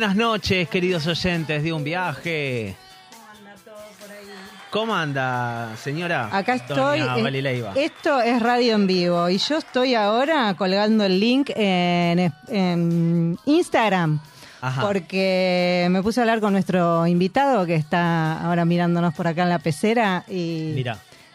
Buenas noches, queridos oyentes de un viaje. ¿Cómo anda, señora? Acá estoy. Doña eh? Esto es radio en vivo y yo estoy ahora colgando el link en, en Instagram. Ajá. Porque me puse a hablar con nuestro invitado que está ahora mirándonos por acá en la pecera y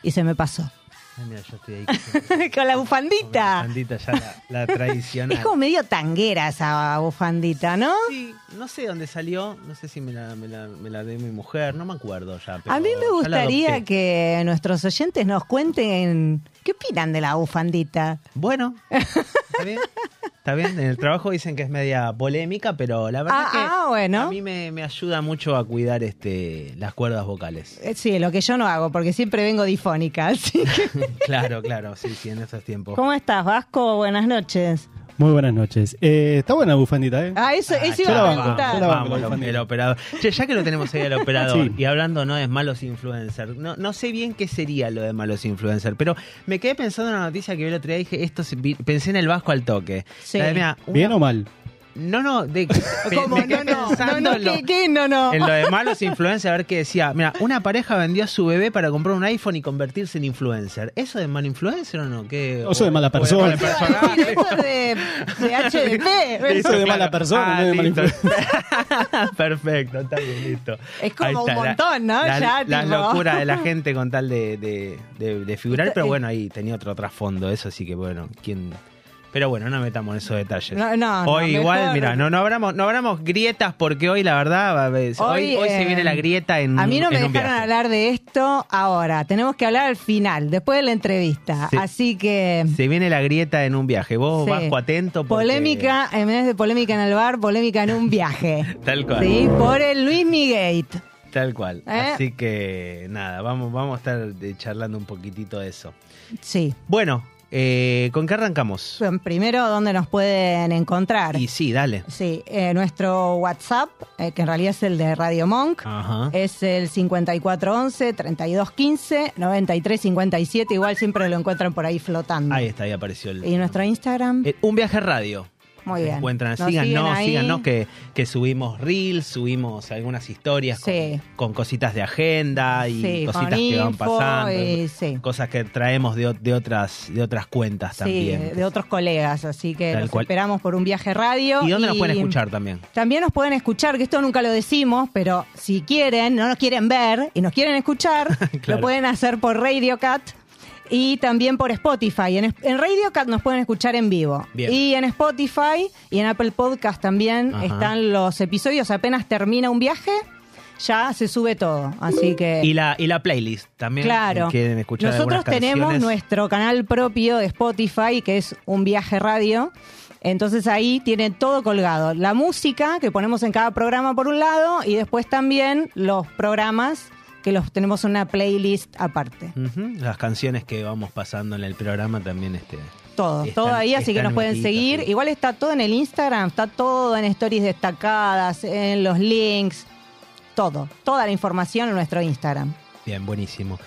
se me pasó. Ay, mira, yo estoy ahí. con la bufandita. Bandita ya la, la tradicional. Es como medio tanguera esa bufandita, ¿no? Sí, no sé dónde salió, no sé si me la, me la, me la dio mi mujer, no me acuerdo ya. pero A mí me la gustaría que nuestros oyentes nos cuenten qué opinan de la bufandita. Bueno, está bien. Está bien, en el trabajo dicen que es media polémica, pero la verdad Ah, que ah, bueno. a mí me, me ayuda mucho a cuidar este las cuerdas vocales. Eh, Sí, lo que yo no hago, porque siempre vengo difónica. Así que... claro, claro, sí, sí, en esos tiempos. ¿Cómo estás, Vasco? Buenas noches. Muy buenas noches. Eh, está buena la bufandita, ¿eh? Ah, eso, eso yo iba a preguntar. Vamos, bufandita. el operador. Che, ya que lo tenemos ahí al operador Sí. y hablando no es malos influencers, no, no sé bien qué sería lo de malos influencers, pero me quedé pensando en una noticia que vi el otro día y dije, esto se- vi- pensé en el Vasco al toque. Sí. La de, mira, una- ¿Bien o mal? No, no, de, ¿Cómo? me No, no, no, no, en lo- ¿qué, qué? No, no. en lo de malos influencers, a ver qué decía. Mira, una pareja vendió a su bebé para comprar un iPhone y convertirse en influencer. ¿Eso de mal influencer o no? ¿Qué, Eso de mala persona. mala Eso persona? de, de HDP. Eso de mala persona, no de mala listo. Perfecto, está bien, listo. Es como un montón, ¿no? La, Ya, la locura de la gente con tal de, de- de- de figurar, pero bueno, ahí tenía otro trasfondo, eso sí que bueno, ¿quién...? Pero bueno, no metamos en esos detalles. No, no, no, hoy igual, mira, no, no abramos, no abramos grietas porque hoy la verdad, hoy, hoy, se eh, viene la grieta en A mí no me dejaron hablar de esto ahora. Tenemos que hablar al final, después de la entrevista. Sí. Así que. Se viene la grieta en un viaje. Vos, sí. Vasco, atento. porque- Polémica, en vez de polémica en el bar, polémica en un viaje. Tal cual. Sí, por el Luis Miguel. Tal cual. ¿Eh? Así que nada, vamos, vamos a estar eh, charlando un poquitito de eso. Sí. Bueno, eh, ¿con qué arrancamos? Primero, ¿dónde nos pueden encontrar? Y sí, dale. Sí, eh, nuestro WhatsApp, eh, que en realidad es el de Radio Monk, Ajá. es el 5411-3215-9357. Igual siempre lo encuentran por ahí flotando. Ahí está, ahí apareció el. Y nuestro Instagram, Eh, un viaje radio. Muy bien. Encuentran, Nos síganos, síganos que, que subimos reels, subimos algunas historias con- Sí. con, cositas de agenda y Sí, cositas que van pasando. y sí. Cosas que traemos de, de otras de otras cuentas Sí, también. de otros colegas, así que Tal los cual. esperamos por un viaje radio. ¿Y dónde nos pueden escuchar también? También nos pueden escuchar, que esto nunca lo decimos, pero si quieren, no nos quieren ver y nos quieren escuchar, Claro. lo pueden hacer por Radio Cat y también por Spotify. En, en Radio Cat nos pueden escuchar en vivo. Bien. Y en Spotify y en Apple Podcast también Ajá. están los episodios. Apenas termina un viaje, ya se sube todo. Así que... Y la, y la playlist también. Claro. si Quieren escuchar Nosotros tenemos nuestro canal propio de Spotify, que es un viaje radio. Entonces ahí tiene todo colgado. La música que ponemos en cada programa por un lado y después también los programas que los tenemos en una playlist aparte. Las canciones que vamos pasando en el programa también. Este, Todo, Están- todo ahí, así que nos pueden seguir. sí. Igual está todo en el Instagram, está todo en stories destacadas, en los links, todo. Toda la información en nuestro Instagram. bien, buenísimo.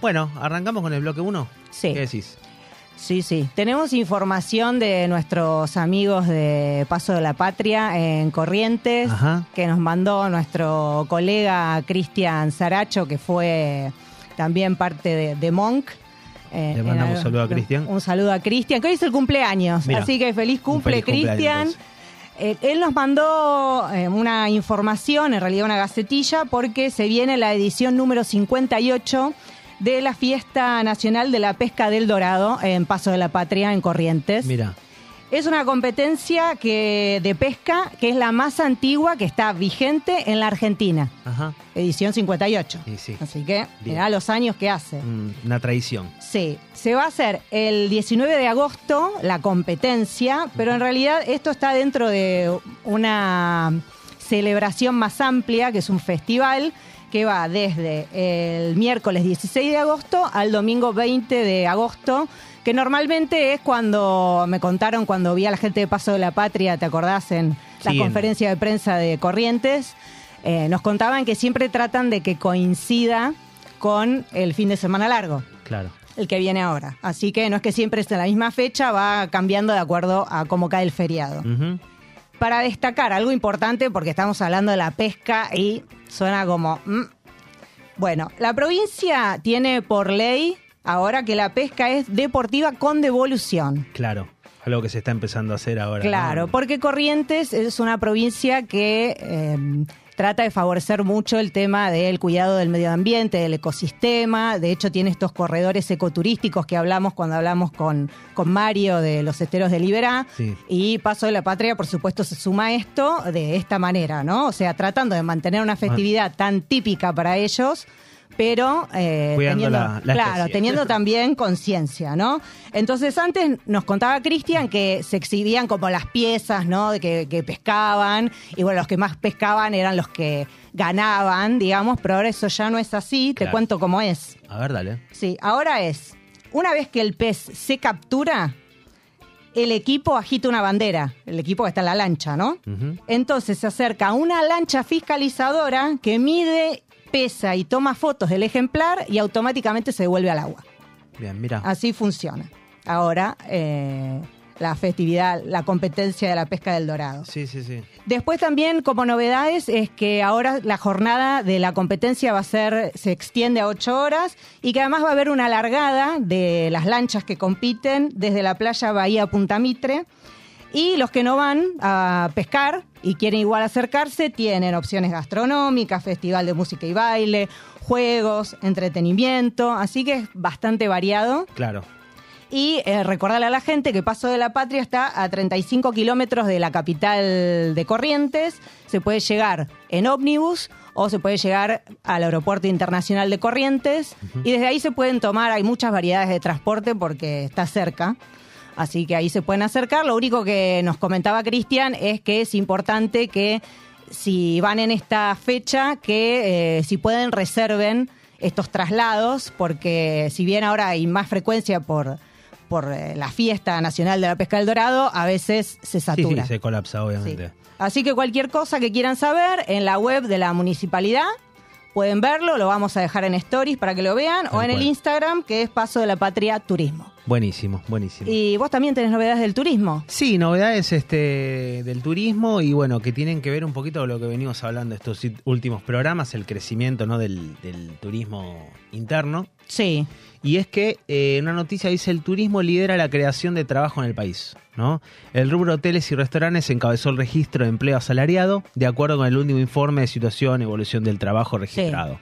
Bueno, arrancamos con el bloque 1. Sí. ¿Qué decís? Sí, sí. Tenemos información de nuestros amigos de Paso de la Patria en Corrientes, Ajá. que nos mandó nuestro colega Cristian Saracho, que fue también parte de, de Monk. Eh, Le mandamos en- un saludo a Cristian. Un saludo a Cristian, que hoy es el cumpleaños. Mira, así que feliz cumple, Cristian. Eh, él nos mandó eh, una información, en realidad una gacetilla, porque se viene la edición número 58 de la Fiesta Nacional de la Pesca del Dorado en Paso de la Patria, en Corrientes. Mira, Es una competencia que, de pesca que es la más antigua que está vigente en la Argentina, ajá, edición 58. y sí, Así que mirá los años que hace. mm, una tradición. Sí, se va a hacer el 19 de agosto la competencia, pero en realidad esto está dentro de una celebración más amplia, que es un festival que va desde el miércoles 16 de agosto al domingo 20 de agosto, que normalmente es cuando me contaron cuando vi a la gente de Paso de la Patria, ¿te acordás? En la Sí, en- conferencia de prensa de Corrientes, eh, nos contaban que siempre tratan de que coincida con el fin de semana largo Claro. el que viene ahora. Así que no es que siempre esté en la misma fecha, va cambiando de acuerdo a cómo cae el feriado. Para destacar algo importante, porque estamos hablando de la pesca y suena como... mm. Bueno, la provincia tiene por ley ahora que la pesca es deportiva con devolución. Claro. Algo que se está empezando a hacer ahora. ¿no? Claro, porque Corrientes es una provincia que eh, trata de favorecer mucho el tema del cuidado del medio ambiente, del ecosistema. De hecho, tiene estos corredores ecoturísticos que hablamos cuando hablamos con, con Mario de los esteros de Liberá. Sí. Y Paso de la Patria, por supuesto, se suma a esto de esta manera, ¿no? O sea, tratando de mantener una festividad tan típica para ellos. Pero eh, Cuidando teniendo, la- la claro, teniendo también conciencia, ¿no? Entonces antes nos contaba Cristian que se exhibían como las piezas, ¿no? De que, que pescaban y bueno, los que más pescaban eran los que ganaban, digamos, pero ahora eso ya no es así. Te cuento cómo es. A ver, dale. Sí, ahora es una vez que el pez se captura, el equipo agita una bandera, el equipo que está en la lancha, ¿no? Entonces se acerca una lancha fiscalizadora que mide, pesa y toma fotos del ejemplar y automáticamente se devuelve al agua. Bien, mira. Así funciona. Ahora eh, la festividad, la competencia de la pesca del dorado. Sí, sí, sí. Después también como novedades es que ahora la jornada de la competencia va a ser, se extiende a ocho horas y que además va a haber una largada de las lanchas que compiten desde la playa Bahía Punta Mitre. Y los que no van a pescar y quieren igual acercarse tienen opciones gastronómicas, festival de música y baile, juegos, entretenimiento, así que es bastante variado. Claro. Y eh, recordarle a la gente que Paso de la Patria está a 35 kilómetros de la capital de Corrientes. Se puede llegar en ómnibus o se puede llegar al Aeropuerto Internacional de Corrientes. Y desde ahí se pueden tomar, hay muchas variedades de transporte porque está cerca. Así que ahí se pueden acercar. Lo único que nos comentaba Cristian es que es importante que si van en esta fecha, que eh, si pueden reserven estos traslados, porque si bien ahora hay más frecuencia por, por eh, la fiesta nacional de la pesca del dorado, a veces se Sí, satura. sí, se colapsa, Sí. obviamente. Así que cualquier cosa que quieran saber en la web de la municipalidad, pueden verlo, lo vamos a dejar en stories para que lo vean, Tal o en el. Instagram, que es Paso de la Patria Turismo. Buenísimo, buenísimo. Y vos también tenés novedades del turismo. Sí, novedades este del turismo y bueno, que tienen que ver un poquito con lo que venimos hablando estos últimos programas, el crecimiento ¿no? del, del turismo interno. Sí. Y es que eh, una noticia dice el turismo lidera la creación de trabajo en el país. ¿no? El rubro hoteles y restaurantes encabezó el registro de empleo asalariado de acuerdo con el último informe de situación y evolución del trabajo registrado.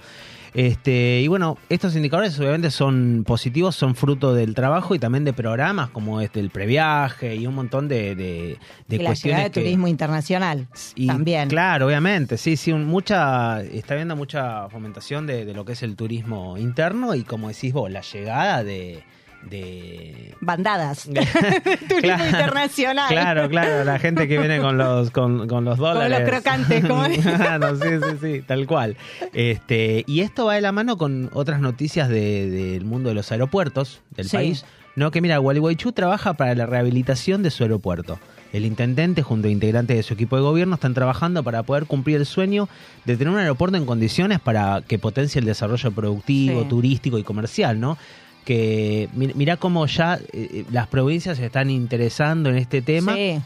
Este, y bueno, estos indicadores obviamente son positivos, son fruto del trabajo y también de programas como este el previaje y un montón de, de, de y la cuestiones de que- turismo internacional y, también. Claro, obviamente, sí, sí, un- mucha, está habiendo mucha fomentación de, de lo que es el turismo interno y como decís vos, la llegada de... de Bandadas. turismo Claro, internacional. Claro, claro, la gente que viene con los con, con los dólares. los crocantes, como. Claro, sí, sí, sí, tal cual. Este, y esto va de la mano con otras noticias de- del mundo de los aeropuertos del Sí. país. No, que mira, Gualeguaychú trabaja para la rehabilitación de su aeropuerto. El intendente junto a integrantes de su equipo de gobierno están trabajando para poder cumplir el sueño de tener un aeropuerto en condiciones para que potencie el desarrollo productivo, Sí. turístico y comercial, ¿no? Que mi- mirá cómo ya eh, las provincias se están interesando en este tema. Sí.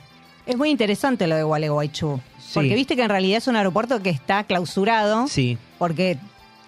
Es muy interesante lo de Gualeguaychú. Sí. Porque viste que en realidad es un aeropuerto que está clausurado Sí, porque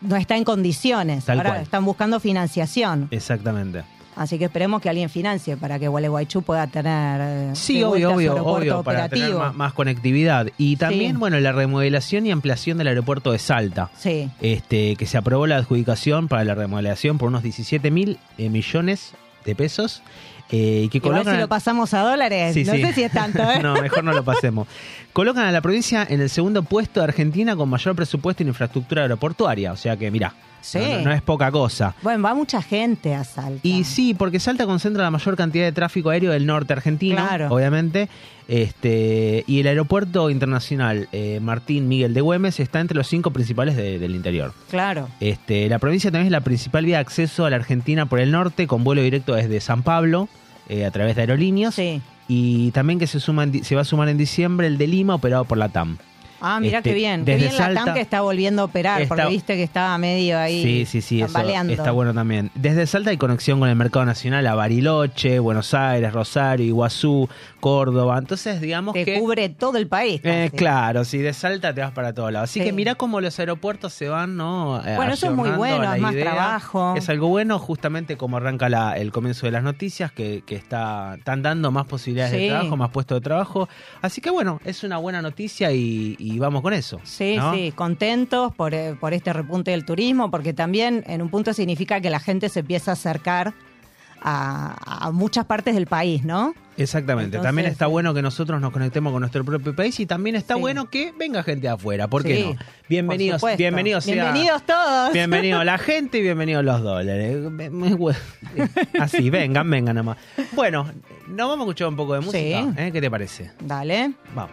no está en condiciones. Tal Ahora cual. están buscando financiación. exactamente. Así que esperemos que alguien financie para que Gualeguaychú pueda tener. eh, Sí, obvio, obvio, obvio, para tener más, más conectividad. Y también, Sí. bueno, la remodelación y ampliación del aeropuerto de Salta. Sí. Este, que se aprobó la adjudicación para la remodelación por unos 17 mil eh, millones de pesos. eh, que Igual colocan si lo pasamos a dólares, Sí, no sí. sé si es tanto, ¿eh? no, mejor no lo pasemos. Colocan a la provincia en el segundo puesto de Argentina con mayor presupuesto en infraestructura aeroportuaria. O sea que, mirá, Sí. no, no es poca cosa. Bueno, va mucha gente a Salta. Y sí, porque Salta concentra la mayor cantidad de tráfico aéreo del norte argentino, Claro. obviamente. Este, y el aeropuerto internacional eh, Martín Miguel de Güemes está entre los cinco principales de- del interior. Claro. Este, la provincia también es la principal vía de acceso a la Argentina por el norte, con vuelo directo desde San Pablo, eh, a través de aerolíneas. Sí. Y también que se, suma en se va a sumar en diciembre el de Lima, operado por la TAM. Ah, mira Este, qué bien. Qué desde bien TAM Salta- que está volviendo a operar, Está- porque viste que estaba medio ahí Sí, sí, sí, eso está bueno también. Desde Salta hay conexión con el mercado nacional a Bariloche, Buenos Aires, Rosario, Iguazú, Córdoba. Entonces, digamos Te que... cubre todo el país. Eh, claro, si de Salta te vas para todos lados. Así Sí. que mirá cómo los aeropuertos se van, ¿no? Eh, Bueno, eso es muy bueno, es más idea. trabajo. Es algo bueno, justamente como arranca la- el comienzo de las noticias, que, que está, están dando más posibilidades Sí. de trabajo, más puestos de trabajo. Así que bueno, es una buena noticia y, y vamos con eso. Sí, ¿no? sí, contentos por, eh, por este repunte del turismo, porque también en un punto significa que la gente se empieza a acercar a, a muchas partes del país, ¿no? Exactamente. Entonces, también está bueno que nosotros nos conectemos con nuestro propio país y también está Sí. bueno que venga gente de afuera. ¿Por qué Sí, no? por Bienvenidos, supuesto. bienvenidos, sea- Bienvenidos todos. Bienvenido la gente y bienvenidos los dólares. Así, vengan, vengan nomás. Bueno, nos vamos a escuchar un poco de música. Sí. ¿eh? ¿Qué te parece? Dale. Vamos.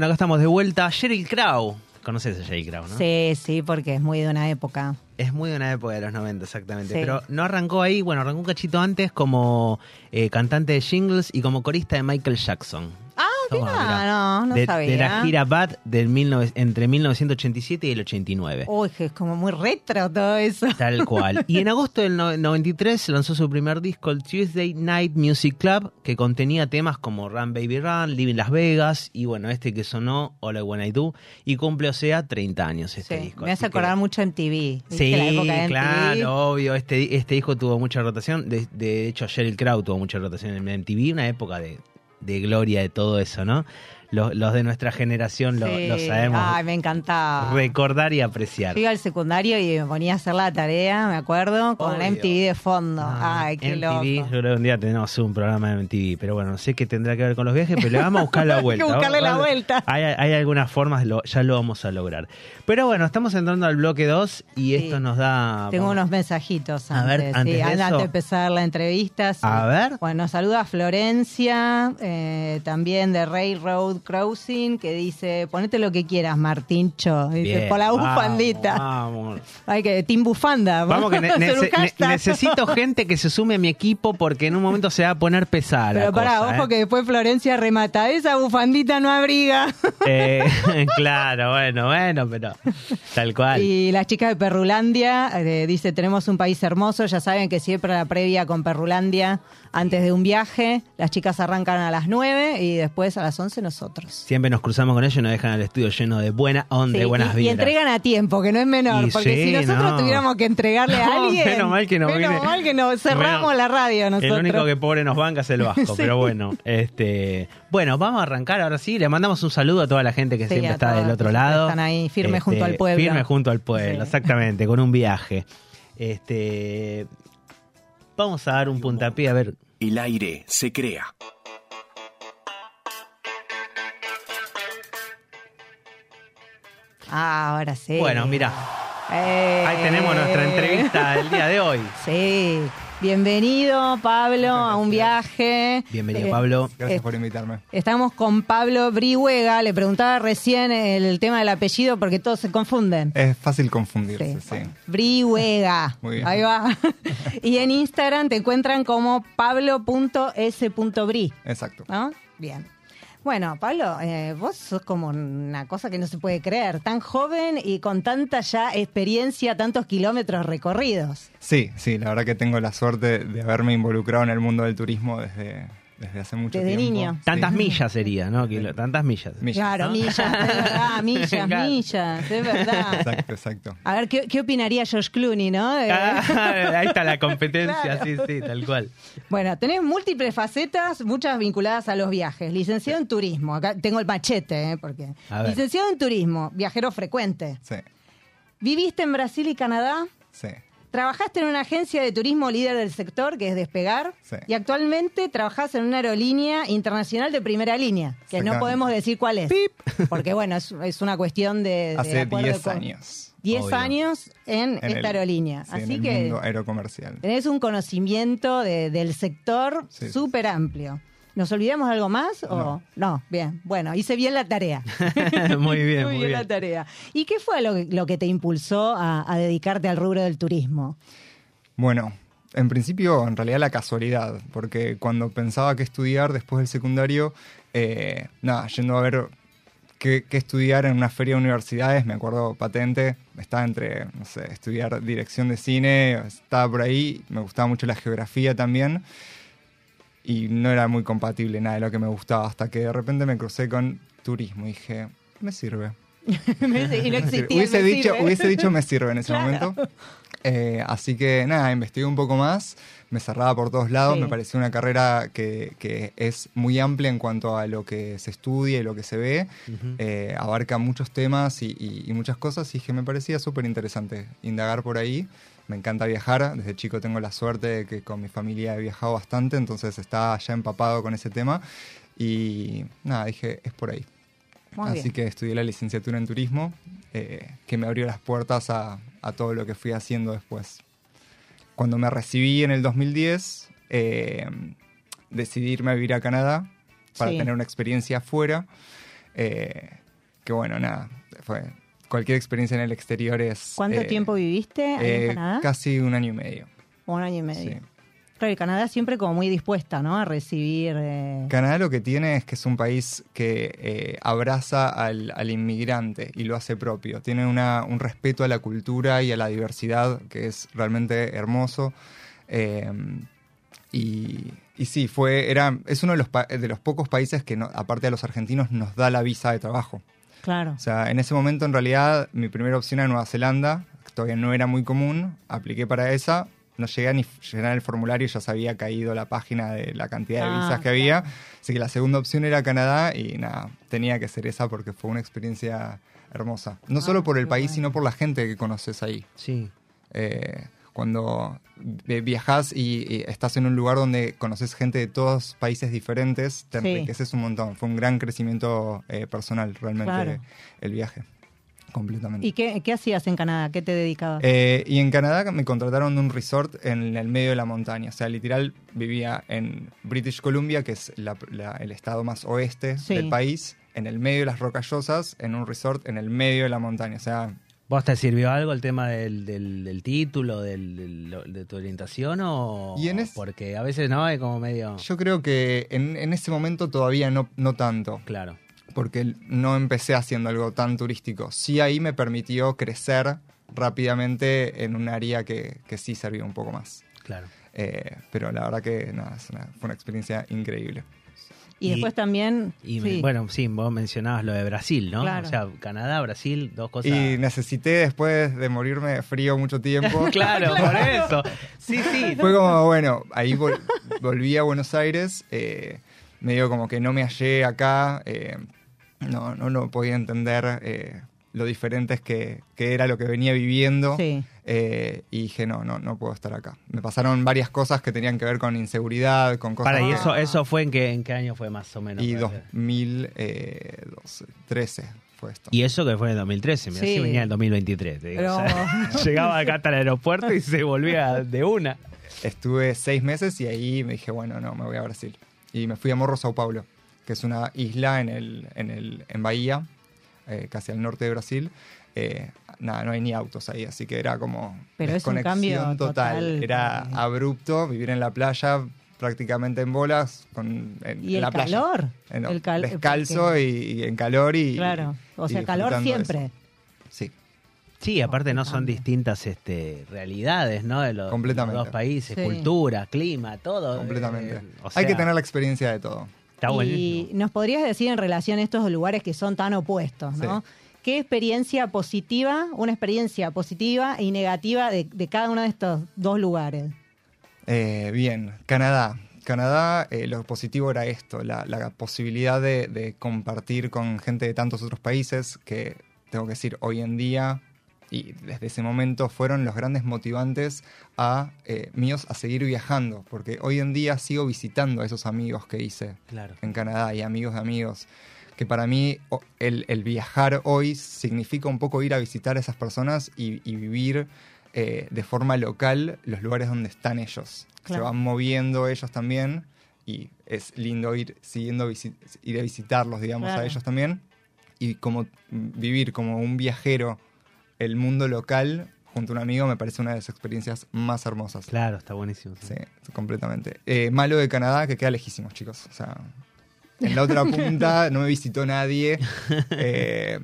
Bueno, acá estamos de vuelta. Sheryl Crow. Conoces a Sheryl Crow, ¿no? Sí, sí, porque es muy de una época. Es muy de una época de los 90, exactamente. Sí. Pero no arrancó ahí, bueno, arrancó un cachito antes como eh, cantante de jingles y como corista de Michael Jackson. Toma, mirá. no, no de, sabía. de la gira Bad del 19 entre 1987 y el 89. Uy, que es como muy retro todo eso. Tal cual. Y en agosto del no- 93 lanzó su primer disco, el Tuesday Night Music Club, que contenía temas como Run Baby Run, Living Las Vegas y bueno, este que sonó, All I Wanna Do, y cumple, o sea, 30 años este Sí, disco. me hace que- acordar mucho en TV. Sí, la época de MTV? claro, obvio. Este, este disco tuvo mucha rotación. De, de hecho, Sheryl Crow tuvo mucha rotación en MTV, una época de, de gloria de todo eso, ¿no? Los, los de nuestra generación lo, Sí. lo sabemos Ay, me encantaba. recordar y apreciar. Yo iba al secundario y me ponía a hacer la tarea, me acuerdo, con Obvio. MTV de fondo. Ah, Ay, qué MTV, loco. yo creo que un día tenemos un programa de MTV, pero bueno, no sé qué tendrá que ver con los viajes, pero le vamos a buscar la Hay que vuelta. buscarle la vuelta. Hay, hay algunas formas, lo- ya lo vamos a lograr. Pero bueno, estamos entrando al bloque 2 y Sí. esto nos da... Tengo vamos- unos mensajitos A antes. ver, antes sí, de antes eso. de empezar la entrevista. A ver. Bueno, saluda Florencia, eh, también de Railroad Crossing, que dice, ponete lo que quieras, Martincho. Dice, Bien, por la vamos, bufandita. Vamos, Ay, que Team Bufanda. Vamos que ne- nece- necesito gente que se sume a mi equipo porque en un momento se va a poner pesada Pero pará, cosa, ojo ¿eh? que después Florencia remata. Esa bufandita no abriga. Eh, claro, bueno, bueno, pero tal cual. Y las chicas de Perrulandia, eh, dice, tenemos un país hermoso, ya saben que siempre la previa con Perrulandia, antes de un viaje, las chicas arrancan a las 9 y después a las 11 nosotros. Siempre nos cruzamos con ellos y nos dejan el estudio lleno de buena onda Sí, y buenas y, y vibras. entregan a tiempo, que no es menor, Y porque sí, si nosotros no. tuviéramos que entregarle a alguien, menos mal que no menos mal que no cerramos Menos- la radio nosotros. El único que pobre nos banca es el Vasco, Sí. pero bueno, este, bueno, vamos a arrancar ahora sí. Le mandamos un saludo a toda la gente que siempre está del otro lado. Este, están ahí, firme junto al pueblo. Firme junto al pueblo, exactamente, con un viaje. Este, vamos a dar un puntapié a ver. El aire se crea. Ah, ahora sí. Bueno, mira, Eh, ahí tenemos nuestra entrevista del día de hoy. Sí. Bienvenido, Pablo, a un viaje. Bienvenido, Eh, Pablo. Gracias por invitarme. Estamos con Pablo Brihuega. Le preguntaba recién el tema del apellido porque todos se confunden. Es fácil confundirse, Sí. sí. Brihuega. Muy bien. Ahí va. y en Instagram te encuentran como pablo.s.bri. Exacto. ¿No? Bien. Bueno, Pablo, eh, vos sos como una cosa que no se puede creer. Tan joven y con tanta ya experiencia, tantos kilómetros recorridos. Sí, sí, la verdad que tengo la suerte de haberme involucrado en el mundo del turismo desde, desde hace mucho Desde tiempo. niño. Sí. Tantas millas sería, ¿no? Kilo- tantas millas. Millas, claro, ¿no? millas, es verdad, millas, Claro. millas, es verdad. Exacto, exacto. A ver, ¿qué, qué opinaría George Clooney, no? Ah, ahí está la competencia, Claro. sí, sí, tal cual. Bueno, tenés múltiples facetas, muchas vinculadas a los viajes. Licenciado en turismo, acá tengo el machete, ¿eh? Porque... Licenciado en turismo, viajero frecuente. Sí, ¿Viviste en Brasil y Canadá? sí. Trabajaste en una agencia de turismo líder del sector, que es Despegar, Sí. y actualmente trabajás en una aerolínea internacional de primera línea, que no podemos decir cuál es. Porque bueno, es, es una cuestión de... de Hace acuerdo 10 con- años. 10 Obvio. años en, en esta el- aerolínea. sí, en Así el que mundo aerocomercial. tenés un conocimiento de- del sector Sí, sí, súper amplio. ¿Nos olvidamos algo más? O... No. no, bien. Bueno, hice bien la tarea. muy bien, muy bien, la tarea. ¿Y qué fue lo que, lo que te impulsó a, a dedicarte al rubro del turismo? Bueno, en principio, en realidad la casualidad, porque cuando pensaba qué estudiar después del secundario, eh, nada, yendo a ver qué, qué estudiar en una feria de universidades, me acuerdo patente, estaba entre, no sé, estudiar dirección de cine, estaba por ahí, me gustaba mucho la geografía también, y no era muy compatible nada de lo que me gustaba, hasta que de repente me crucé con turismo y dije, me sirve. y no Me existía. sirve. hubiese, dicho, sirve. hubiese dicho me sirve en ese Claro. momento. Eh, así que nada, investigué un poco más, me cerraba por todos lados, Sí. me pareció una carrera que, que es muy amplia en cuanto a lo que se estudia y lo que se ve, Eh, abarca muchos temas y, y- y muchas cosas y que me parecía súper interesante indagar por ahí. Me encanta viajar, desde chico tengo la suerte de que con mi familia he viajado bastante, entonces estaba ya empapado con ese tema y nada, dije, es por ahí. Muy Así bien. que estudié la licenciatura en turismo, eh, que me abrió las puertas a, a todo lo que fui haciendo después. Cuando me recibí en el 2010, eh, decidí irme a vivir a Canadá para Sí. tener una experiencia afuera. Eh, que bueno, nada, fue cualquier experiencia en el exterior es... ¿Cuánto eh, tiempo viviste ahí eh, en Canadá? Casi un año y medio. Un año y medio. Sí. Claro, y Canadá siempre como muy dispuesta, ¿no? A recibir... eh, Canadá lo que tiene es que es un país que abraza al, al inmigrante y lo hace propio. Tiene una- un respeto a la cultura y a la diversidad que es realmente hermoso. Y, y sí, fue, era, es uno de los, de los pocos países que, no- aparte de los argentinos, nos da la visa de trabajo. Claro. O sea, en ese momento, en realidad, mi primera opción era Nueva Zelanda, que todavía no era muy común. Apliqué para esa. No llegué a ni llenar el formulario, ya se había caído la página de la cantidad de Ah, visas que había. Así que la segunda opción era Canadá y nada, tenía que ser esa porque fue una experiencia hermosa. No Ah, solo por el país, bueno. sino por la gente que conoces ahí. Sí. Eh, cuando vi- viajas y, y estás en un lugar donde conoces gente de todos países diferentes, te Sí. enriqueces un montón. Fue un gran crecimiento eh, personal realmente Claro. el viaje. Completamente. ¿Y qué, qué hacías en Canadá? ¿Qué te dedicabas? Eh, y en Canadá me contrataron de un resort en el medio de la montaña. O sea, literal vivía en British Columbia, que es la- la- el estado más oeste Sí. del país, en el medio de las rocallosas, en un resort en el medio de la montaña. O sea, ¿Vos te sirvió algo el tema del, del- del título, del, del- de tu orientación o...? Y en es- Porque a veces no, es como medio... yo creo que en, en ese momento todavía no, no tanto. Claro, porque no empecé haciendo algo tan turístico. Sí ahí me permitió crecer rápidamente en un área que, que sí servía un poco más. claro. Eh, pero la verdad que nada, fue una experiencia increíble. Y, y- después también... Y me- bueno, sí, vos mencionabas lo de Brasil, ¿no? Claro. O sea, Canadá, Brasil, dos cosas... Y necesité después de morirme de frío mucho tiempo. Claro, por eso. Sí, sí. Fue como, bueno, ahí vol- volví a Buenos Aires, eh, medio como que no me hallé acá, eh, no, no, no podía entender eh, lo diferentes que, que era lo que venía viviendo. Sí. Eh, y dije, no, no, no puedo estar acá. Me pasaron varias cosas que tenían que ver con inseguridad, con cosas... Para, ¿y que- eso, eso fue en qué, en qué año fue más o menos? y Para ver. 2013 fue esto. Y eso que fue en 2013, mira, Sí. sí venía en el 2023. te digo, Pero- o sea, llegaba acá hasta el aeropuerto y se volvía de una. Estuve seis meses y ahí me dije, bueno, no, me voy a Brasil. Y me fui a Morro, Sao Paulo, que es una isla en, el, en, el, en Bahía, eh, casi al norte de Brasil. Eh, nada, no hay ni autos ahí, así que era como Pero es un desconexión cambio total. Era Eh. abrupto, vivir en la playa prácticamente en bolas, con, en, Y en el la playa. calor. No, el cal- descalzo porque- y, y en calor y... Claro. O y sea, calor siempre. eso. Sí. Sí, aparte no son distintas este, realidades, ¿no? De los, Completamente. los dos países, Sí. cultura, clima, todo. Completamente. eh, o Hay que tener la experiencia de todo. Está y buenísimo. nos podrías decir en relación a estos lugares que son tan opuestos, ¿no? Sí. ¿Qué experiencia positiva, una experiencia positiva y negativa de, de cada uno de estos dos lugares? Eh, bien, Canadá. Canadá, eh, lo positivo era esto, la, la posibilidad de, de compartir con gente de tantos otros países que, tengo que decir, hoy en día y desde ese momento fueron los grandes motivantes a eh, míos a seguir viajando, porque hoy en día sigo visitando a esos amigos que hice Claro. en Canadá y amigos de amigos. Que para mí el, el viajar hoy significa un poco ir a visitar a esas personas y, y vivir eh, de forma local los lugares donde están ellos. Se van moviendo ellos también y es lindo ir siguiendo ir a visitarlos, digamos, Claro. a ellos también. Y como vivir como un viajero el mundo local junto a un amigo me parece una de las experiencias más hermosas. Claro, está buenísimo. sí. Sí, completamente. Eh, malo de Canadá, que queda lejísimos, chicos. O sea, en la otra punta no me visitó nadie. Eh,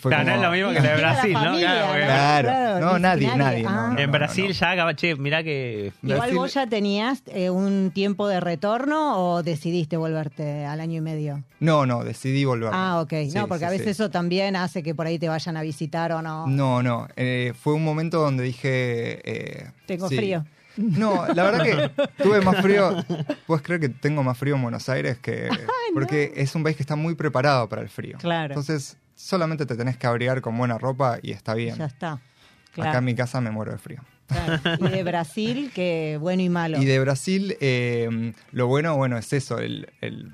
fue Claro, no es lo mismo que la de Brasil, ¿no? familia, Claro, Claro. No, nadie, nadie, no, no. en Brasil no. ya acaba, che, mirá que... Igual Brasil- vos ya tenías eh, un tiempo de retorno o decidiste volverte al año y medio. No, no, decidí volver. Ah, ok. Sí, no, porque sí, a veces sí. eso también hace que por ahí te vayan a visitar o no. No, no. eh, fue un momento donde dije. eh, Tengo sí. frío. No, la verdad que tuve más frío. Puedes creer que tengo más frío en Buenos Aires que. Porque es un país que está muy preparado para el frío. Claro. Entonces, solamente te tenés que abrigar con buena ropa y está bien. Ya está. Acá en mi casa me muero de frío. claro. Y de Brasil, que bueno y malo. Y de Brasil, eh, lo bueno, bueno, es eso, el, el-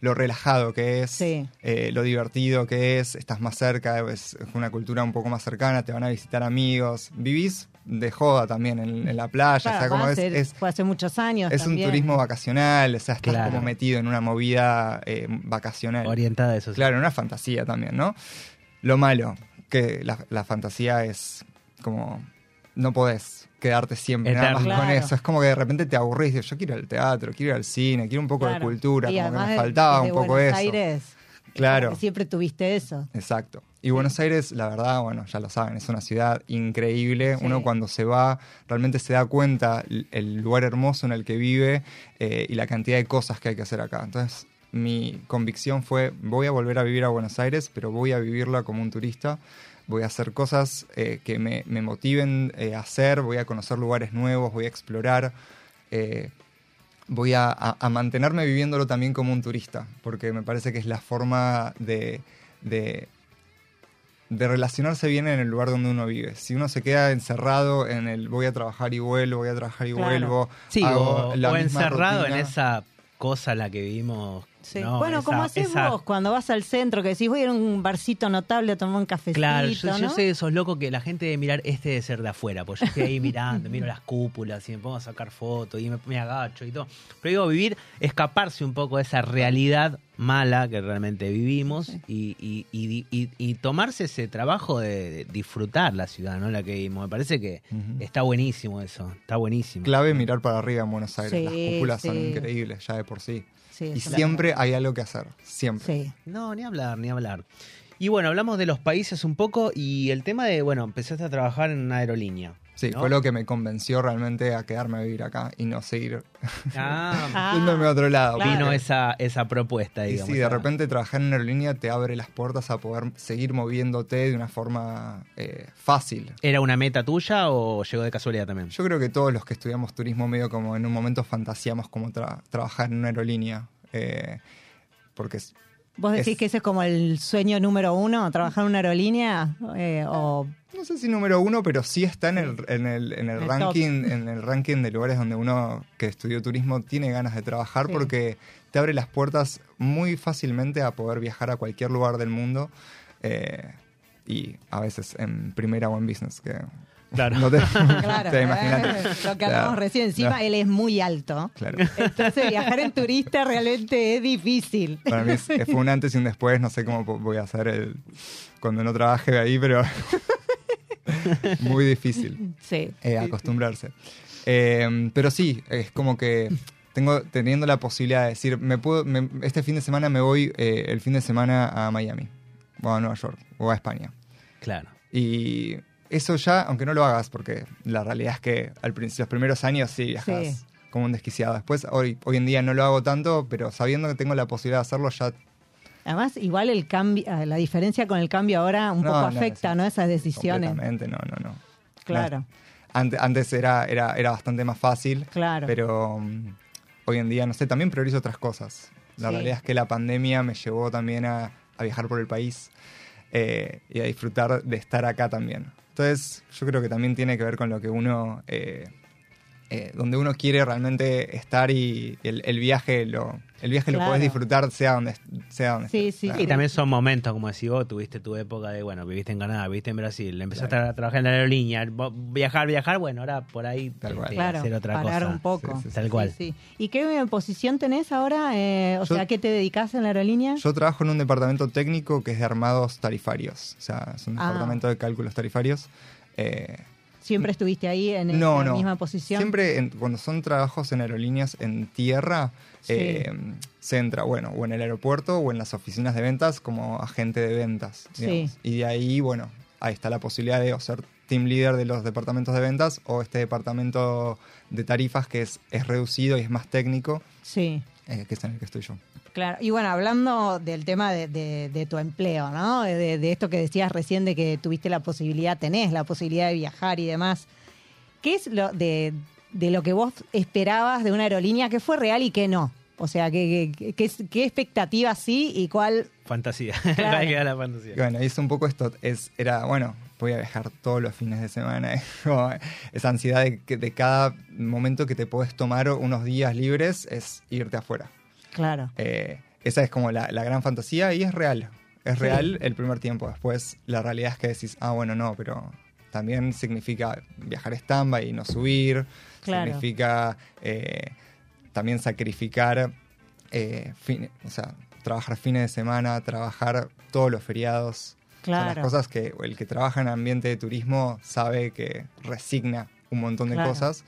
lo relajado que es, Sí. eh, lo divertido que es, estás más cerca, es una cultura un poco más cercana, te van a visitar amigos, vivís de joda también en, en la playa, Claro, o sea, como es, hace- es, fue hace muchos años. es un turismo vacacional, o sea, estás Claro. como metido en una movida eh, vacacional. Orientada a eso. sí. Claro, una fantasía también, ¿no? Lo malo, que la, la fantasía es como no podés quedarte siempre nada más con eso. Es como que de repente te aburrís, yo quiero ir al teatro, quiero ir al cine, quiero un poco de cultura, Y como que me faltaba de un poco Buenos eso. Aires, Claro. siempre tuviste eso. Exacto. Y Buenos Aires, la verdad, bueno, ya lo saben, es una ciudad increíble. Sí. Uno cuando se va realmente se da cuenta el lugar hermoso en el que vive eh, y la cantidad de cosas que hay que hacer acá. Entonces, mi convicción fue, voy a volver a vivir a Buenos Aires, pero voy a vivirla como un turista. Voy a hacer cosas eh, que me, me motiven eh, a hacer, voy a conocer lugares nuevos, voy a explorar. voy a, a- a mantenerme viviéndolo también como un turista, porque me parece que es la forma de, de, de relacionarse bien en el lugar donde uno vive. Si uno se queda encerrado en el voy a trabajar y vuelvo, voy a trabajar y Claro. vuelvo, Sí, hago o, la o misma encerrado en esa cosa en la que vivimos. Sí. ¿no? bueno, Esa- como haces esa- vos cuando vas al centro, que decís, voy a ir a un barcito notable a tomar un cafecito, Claro, yo, yo ¿no? soy de esos locos que la gente debe mirar este de ser de afuera, pues yo estoy ahí mirando, miro las cúpulas y me pongo a sacar fotos y me, me agacho y todo. Pero digo, vivir, escaparse un poco de esa realidad mala que realmente vivimos y, y- y- y- y tomarse ese trabajo de, disfrutar la ciudad, ¿no? La que vivimos. Me parece que está buenísimo eso, está buenísimo. Clave mirar para arriba en Buenos Aires. Sí, Las cúpulas son increíbles ya de por sí. Sí, y siempre hay algo que hacer. Siempre. Sí. No, ni hablar, ni hablar. Y bueno, hablamos de los países un poco y el tema de, bueno, empezaste a trabajar en una aerolínea. Sí, ¿no? fue lo que me convenció realmente a quedarme a vivir acá y no seguir Ah, yéndome a otro lado. claro. vino esa, esa propuesta, Y digamos. sí, de repente trabajar en aerolínea te abre las puertas a poder seguir moviéndote de una forma eh, fácil. ¿Era una meta tuya o llegó de casualidad también? Yo creo que todos los que estudiamos turismo medio como en un momento fantaseamos como tra- trabajar en una aerolínea. eh, porque ¿Vos decís Es- que ese es como el sueño número uno, trabajar en una aerolínea? Eh, o no sé si número uno, pero sí está en el, en el, en el El ranking, en el ranking de lugares donde uno que estudió turismo tiene ganas de trabajar Sí. porque te abre las puertas muy fácilmente a poder viajar a cualquier lugar del mundo. eh, y a veces en primera o en business, que Claro. no te, claro, te imaginas. eh, lo que Claro, hablamos recién, encima claro, él es muy alto. claro. Entonces viajar en turista realmente es difícil. Para mí es- fue un antes y un después, no sé cómo voy a hacer el, cuando no trabaje ahí, pero muy difícil Sí. eh, acostumbrarse. Eh, pero sí, es como que tengo teniendo la posibilidad de decir, me puedo, me- este fin de semana me voy eh, el fin de semana a Miami, o a Nueva York, o a España. Claro. Y eso ya, aunque no lo hagas, porque la realidad es que al principio, los primeros años sí viajas Sí. como un desquiciado. Después, hoy, hoy en día no lo hago tanto, pero sabiendo que tengo la posibilidad de hacerlo, ya Además, igual el cambio, eh, la diferencia con el cambio ahora un No, poco no, afecta, sí, ¿no? Esas decisiones. completamente, no, no, no. Claro, Antes, antes era, era, era bastante más fácil, claro. pero mm, hoy en día, no sé, también priorizo otras cosas. La Sí. realidad es que la pandemia me llevó también a, a viajar por el país eh, y a disfrutar de estar acá también. Entonces, yo creo que también tiene que ver con lo que uno, eh, eh, donde uno quiere realmente estar y el, el viaje lo, el viaje lo Claro. podés disfrutar sea donde sea donde Sí, estés. sí, Claro. Y también son momentos, como decís vos, tuviste tu época de, bueno, viviste en Canadá, viviste en Brasil, empezaste a trabajar en la aerolínea, viajar, viajar, bueno, ahora por ahí Tal cual. este, Claro, hacer otra parar cosa. un poco. Sí, sí, sí. Tal cual. ¿Y qué posición tenés ahora? Eh, o Yo- sea, ¿a qué te dedicas en la aerolínea? Yo trabajo en un departamento técnico que es de armados tarifarios. O sea, es un Ah. departamento de cálculos tarifarios. Eh, ¿Siempre estuviste ahí en no, esa no. misma posición? Siempre en- cuando son trabajos en aerolíneas en tierra, Sí. eh, se entra, bueno, o en el aeropuerto o en las oficinas de ventas como agente de ventas. Sí. Y de ahí, bueno, ahí está la posibilidad de o ser team leader de los departamentos de ventas o este departamento de tarifas que es, es reducido y es más técnico, Sí. eh, que es en el que estoy yo. Claro, y bueno, hablando del tema de, de- de tu empleo, ¿no? De, de esto que decías recién de que tuviste la posibilidad, tenés la posibilidad de viajar y demás. ¿Qué es lo de, de lo que vos esperabas de una aerolínea que fue real y que no? O sea, ¿qué, qué, qué, qué expectativas sí y cuál? Fantasía. Claro. La fantasía. Y bueno, y es un poco esto, es, era, bueno, voy a viajar todos los fines de semana. Esa ansiedad de, que de cada momento que te puedes tomar unos días libres es irte afuera. Claro. Eh, esa es como la, la gran fantasía y es real. Es real el primer tiempo. Después la realidad es que decís, ah, bueno, no, pero también significa viajar stand-by y no subir. Claro. Significa eh, también sacrificar, eh, fin- o sea, trabajar fines de semana, trabajar todos los feriados. Son Claro. las cosas que el que trabaja en ambiente de turismo sabe que resigna un montón de Claro. cosas,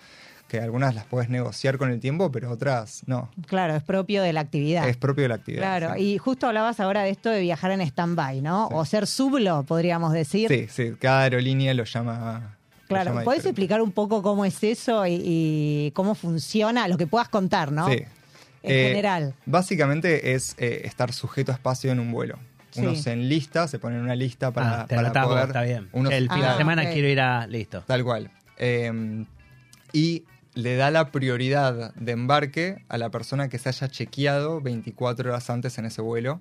que algunas las puedes negociar con el tiempo, pero otras no. Claro, es propio de la actividad. Es propio de la actividad. Claro, sí. y justo hablabas ahora de esto de viajar en stand-by, ¿no? Sí. O ser sublo, podríamos decir. Sí, sí, cada aerolínea lo llama. Claro, llama ¿podés diferente. explicar un poco cómo es eso y, y cómo funciona? Lo que puedas contar, ¿no? Sí. En Eh, general. Básicamente es eh, estar sujeto a espacio en un vuelo. Sí. Uno se enlista, se pone en una lista para, ah, te para anotás vos, poder. está bien. uno- el fin Ah, de semana ok. quiero ir a. Listo. Tal cual. Eh, y le da la prioridad de embarque a la persona que se haya chequeado 24 horas antes en ese vuelo,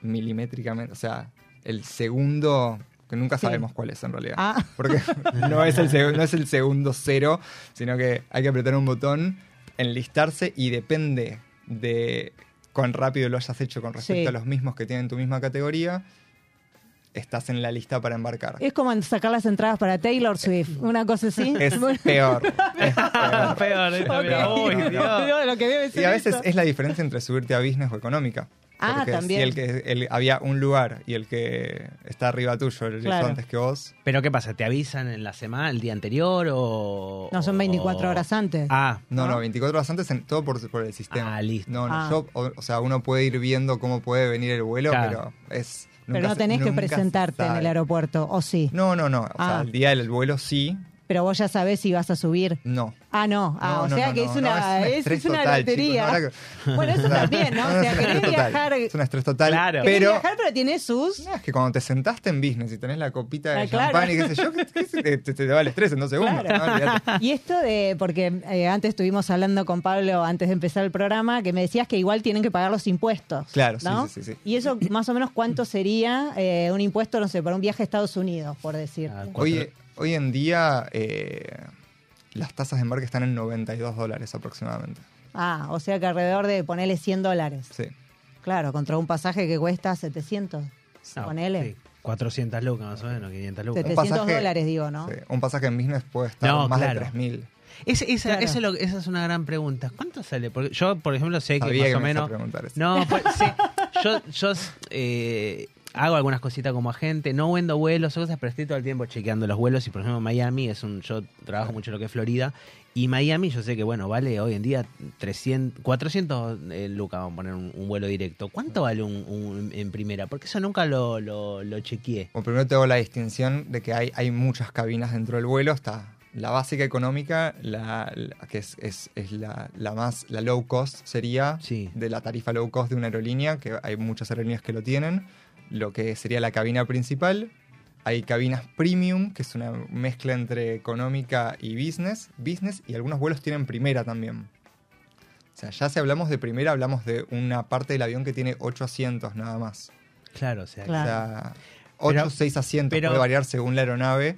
milimétricamente. O sea, el segundo, que nunca Sí. sabemos cuál es en realidad. Ah. Porque no es, el, no es el segundo cero, sino que hay que apretar un botón, enlistarse y depende de cuán rápido lo hayas hecho con respecto Sí. a los mismos que tienen tu misma categoría, estás en la lista para embarcar. Es como en sacar las entradas para Taylor Swift, una cosa así. Es peor. es peor. Peor, ok. mira, uy, Dios. Digo, lo que debe ser Y a veces es la diferencia entre subirte a business o económica. Ah, Porque también. si el que el- había un lugar y el que está arriba tuyo el hizo Claro. antes que vos, Pero ¿qué pasa? ¿Te avisan en la semana, el día anterior o...? No, son 24 o- horas antes. Ah, no, ¿No? no, 24 horas antes, en, todo por, por el sistema. Ah, listo. No, no, Ah. yo, o, o sea, uno puede ir viendo cómo puede venir el vuelo, Claro. pero es. Pero nunca no tenés que presentarte en el aeropuerto, ¿o sí? No, no, no. O sea, Ah. el día del vuelo sí, Pero vos ya sabés si vas a subir. no. Ah, no. Ah, No, o no, sea no, que es no, una, es un es, estrés es una total, lotería. chicos, ahora que- Bueno, eso también, ¿no? O sea, querés total, viajar. Es un estrés total. Claro. Pero. viajar, pero tiene sus. No, es que cuando te sentaste en business y tenés la copita de Ah, claro. champán y qué sé yo, ¿qué- se- te, te- te va el estrés en dos segundos. Claro. Y esto de, porque eh, antes estuvimos hablando con Pablo antes de empezar el programa, que me decías que igual tienen que pagar los impuestos. Claro, sí, ¿no? sí, sí, sí. Y eso, más o menos, ¿cuánto sería eh, un impuesto, no sé, para un viaje a Estados Unidos, por decir? Ah, Hoy, hoy en día eh, las tasas de embarque están en 92 dólares aproximadamente. Ah, o sea que alrededor de ponerle 100 dólares. Sí. Claro, contra un pasaje que cuesta 700. no, ponele. sí, 400 lucas más o menos, 500 lucas. 700 dólares, digo, ¿no? sí, un pasaje en business puede estar No, más claro. de 3.000. Es- esa, Claro. esa es lo- esa es una gran pregunta. ¿Cuánto sale? Porque yo, por ejemplo, sé que más que o me ibas a menos. preguntar eso. No, pues, sí. Yo, yo eh, hago algunas cositas como agente, no vendo vuelos o cosas, pero estoy todo el tiempo chequeando los vuelos. Y por ejemplo, Miami es un. Yo trabajo mucho en lo que es Florida. Y Miami, yo sé que, bueno, vale hoy en día 300, 400 eh, lucas, vamos a poner un, un vuelo directo. ¿Cuánto vale un, un- en primera? Porque eso nunca lo, lo, lo chequeé. Bueno, primero te hago la distinción de que hay, hay muchas cabinas dentro del vuelo. Está la básica económica, la, la- que es, es- es la, la más, la low cost sería Sí. de la tarifa low cost de una aerolínea, que hay muchas aerolíneas que lo tienen. Lo que sería la cabina principal. Hay cabinas premium, que es una mezcla entre económica y business. Business y algunos vuelos tienen primera también. O sea, ya si hablamos de primera, hablamos de una parte del avión que tiene 8 asientos nada más. Claro, o sea. Claro. O sea, 8 Pero- o 6 asientos pero- puede variar según la aeronave.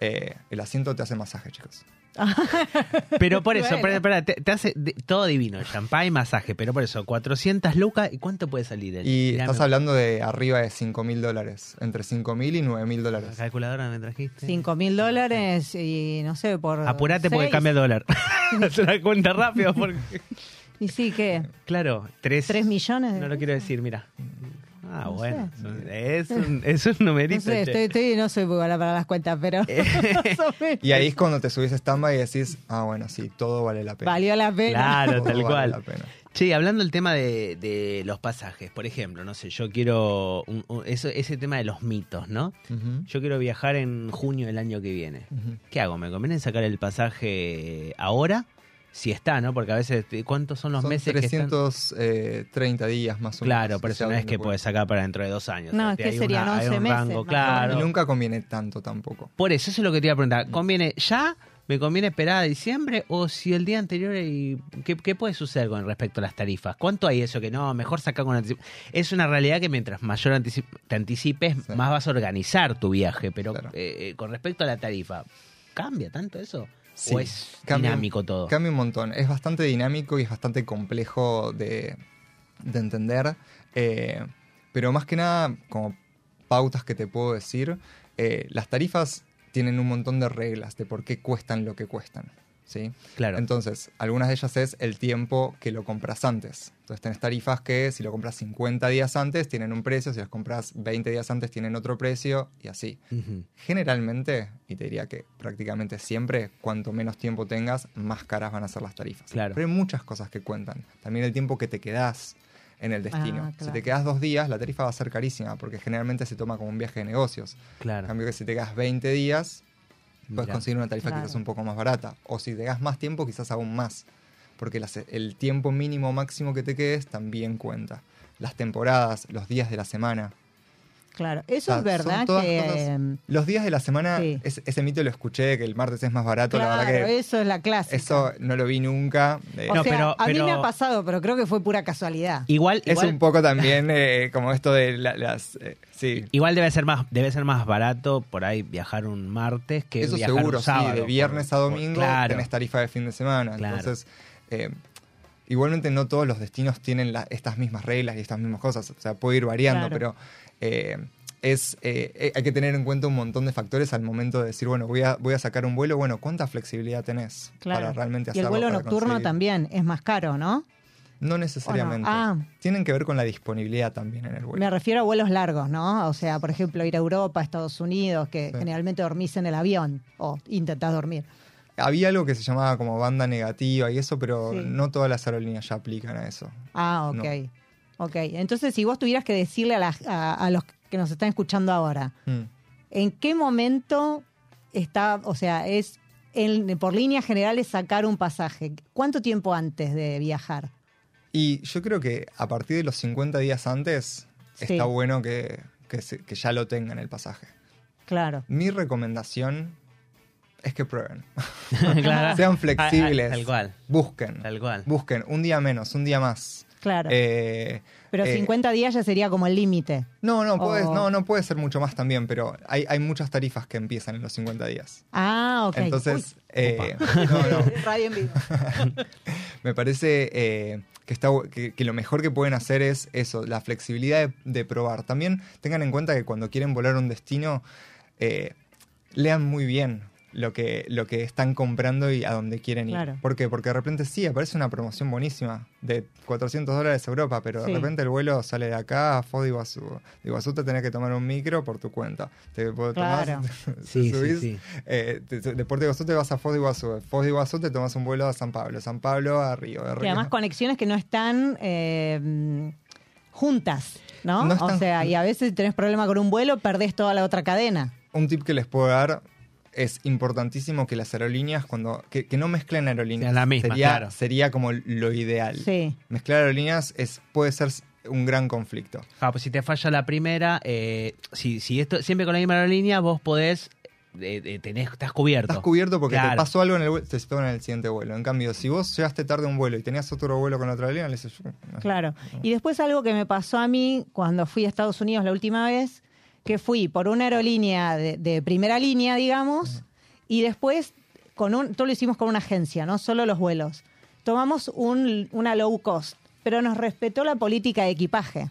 Eh, el asiento te hace masaje, chicos. Pero por eso, Bueno. pero, pero, te, te hace de- todo divino, champán y masaje, pero por eso, 400 lucas, ¿y cuánto puede salir? El, Y estás hablando de arriba de 5 mil dólares. Entre 5 mil y 9 mil La dólares. calculadora me trajiste. 5 mil dólares y no sé, por. Apurate porque cambia el dólar. Haz una cuenta rápido porque... Y sí, ¿qué? Claro, tres... ¿Tres millones? No lo quiero decir, mira. Ah, No bueno. sé. Es un, es un numerito. No sé, che. estoy, estoy- no soy muy buena para las cuentas, pero. Y ahí es cuando te subís a stand-by y decís, ah, bueno, sí, todo vale la pena. valió la pena. Claro, Todo tal vale cual. la pena. Che, hablando del tema de, de los pasajes, por ejemplo, no sé, yo quiero... un- un- eso, ese tema de los mitos, ¿no? Yo quiero viajar en junio del año que viene. ¿Qué hago? ¿Me conviene sacar el pasaje ahora? Si está, ¿no? Porque a veces, ¿cuántos son los Son meses que están? 330 días más o menos. Claro, por eso no es que puedes sacar para dentro de dos años. No, O sea, es te- que hay serían una- hay 11 un meses, rango, claro. Y nunca conviene tanto tampoco. Por eso, eso es lo que te iba a preguntar. ¿Conviene ya? ¿Me conviene esperar a diciembre? ¿O si el día anterior hay... ¿Qué, qué puede suceder con respecto a las tarifas? ¿Cuánto hay eso que no? Mejor sacar con anticipo. Es una realidad que mientras mayor anticip- te anticipes, Sí. más vas a organizar tu viaje. Pero Claro. eh, eh, con respecto a la tarifa, ¿cambia tanto eso? Sí, ¿O es cambia- dinámico todo? Cambia un montón. Es bastante dinámico y es bastante complejo de, de entender. eh, pero más que nada, como pautas que te puedo decir, eh, las tarifas tienen un montón de reglas de por qué cuestan lo que cuestan. ¿Sí? Claro. Entonces, algunas de ellas es el tiempo que lo compras antes. Entonces, tenés tarifas que si lo compras 50 días antes tienen un precio, si las compras 20 días antes tienen otro precio y así. Generalmente, y te diría que prácticamente siempre, cuanto menos tiempo tengas, más caras van a ser las tarifas. Claro. Pero hay muchas cosas que cuentan. También el tiempo que te quedás en el destino. Ah, Si te quedas dos días, la tarifa va a ser carísima, porque generalmente se toma como un viaje de negocios. En Claro. cambio que si te quedas 20 días, puedes Mirá. conseguir una tarifa Claro. quizás un poco más barata. O si te quedas más tiempo, quizás aún más. Porque las- el tiempo mínimo o máximo que te quedes también cuenta. Las temporadas, los días de la semana. Claro, eso O sea, es verdad son todas que... cosas- em, Los días de la semana, Sí. es- ese mito lo escuché, que el martes es más barato. claro, la verdad que eso es la clásica. eso no lo vi nunca. Eh, o No, sea, pero- a mí pero- me ha pasado, pero creo que fue pura casualidad. Igual, es igual, un poco también eh, como esto de la- las... eh, sí, igual debe ser más, debe ser más barato por ahí viajar un martes que Eso viajar seguro, un sábado. sí, de viernes por- a por- domingo claro. tenés tarifa de fin de semana. Claro. Entonces, eh, igualmente no todos los destinos tienen la- estas mismas reglas y estas mismas cosas. O sea, puede ir variando, Claro. pero eh, es, eh, hay que tener en cuenta un montón de factores al momento de decir, bueno, voy a, voy a sacar un vuelo. Bueno, ¿cuánta flexibilidad tenés Claro. para realmente y el hacerlo? vuelo nocturno conseguir? también es más caro, ¿no? No necesariamente. Ah. Tienen que ver con la disponibilidad también en el vuelo. Me refiero a vuelos largos, ¿no? O sea, por ejemplo, ir a Europa, a Estados Unidos, que Sí. generalmente dormís en el avión o intentás dormir. Había algo que se llamaba como banda negativa y eso, pero Sí. no todas las aerolíneas ya aplican a eso. Ah, ok. No. Ok, entonces si vos tuvieras que decirle a, la- a- a los que nos están escuchando ahora, Mm. ¿en qué momento está, o sea, es en- por líneas generales sacar un pasaje? ¿Cuánto tiempo antes de viajar? Y yo creo que a partir de los 50 días antes Sí. está bueno que, que se- que ya lo tengan el pasaje. Claro. Mi recomendación es que prueben. Claro. Sean flexibles. Tal cual, Busquen. tal cual. Busquen. Un día menos, un día más. Claro. Eh, Pero eh, 50 días ya sería como el límite. No, no, puedes, O- no, no puede ser mucho más también, pero hay, hay muchas tarifas que empiezan en los 50 días. Ah, ok. Entonces, eh, no, no. radio en vivo. Me parece eh, que, está, que, que lo mejor que pueden hacer es eso, la flexibilidad de, de probar. También tengan en cuenta que cuando quieren volar a un destino, eh, lean muy bien lo que, lo que están comprando y a dónde quieren ir. Claro. ¿Por qué? Porque de repente sí, aparece una promoción buenísima de 400 dólares a Europa, pero Sí. de repente el vuelo sale de acá a Foz de Iguazú. De Iguazú te tenés que tomar un micro por tu cuenta. Te, tomás- Claro. Sí, subís, sí. eh, te- de Puerto Iguazú te vas a Foz de Iguazú. De Foz de Iguazú te tomas un vuelo a San Pablo. San Pablo a Río. De Y Río. además conexiones que no están eh, juntas, ¿no? No o sea, y a veces si tenés problema con un vuelo, perdés toda la otra cadena. Un tip que les puedo dar es importantísimo que las aerolíneas, cuando que, que no mezclen aerolíneas, la misma, sería, claro. sería como lo ideal. Sí. Mezclar aerolíneas es, puede ser un gran conflicto. Ah, pues si te falla la primera, eh, si, si esto siempre con la misma aerolínea, vos podés, eh, eh, tenés, estás cubierto. Estás cubierto porque te pasó algo en el vuelo, te en el siguiente vuelo. En cambio, si vos llegaste tarde a un vuelo y tenías otro vuelo con otra aerolínea, le dices, "No". Claro. Y después algo que me pasó a mí cuando fui a Estados Unidos la última vez, que fui por una aerolínea de, de primera línea, digamos, y después con un, todo lo hicimos con una agencia, no solo los vuelos. Tomamos un, una low cost, pero nos respetó la política de equipaje.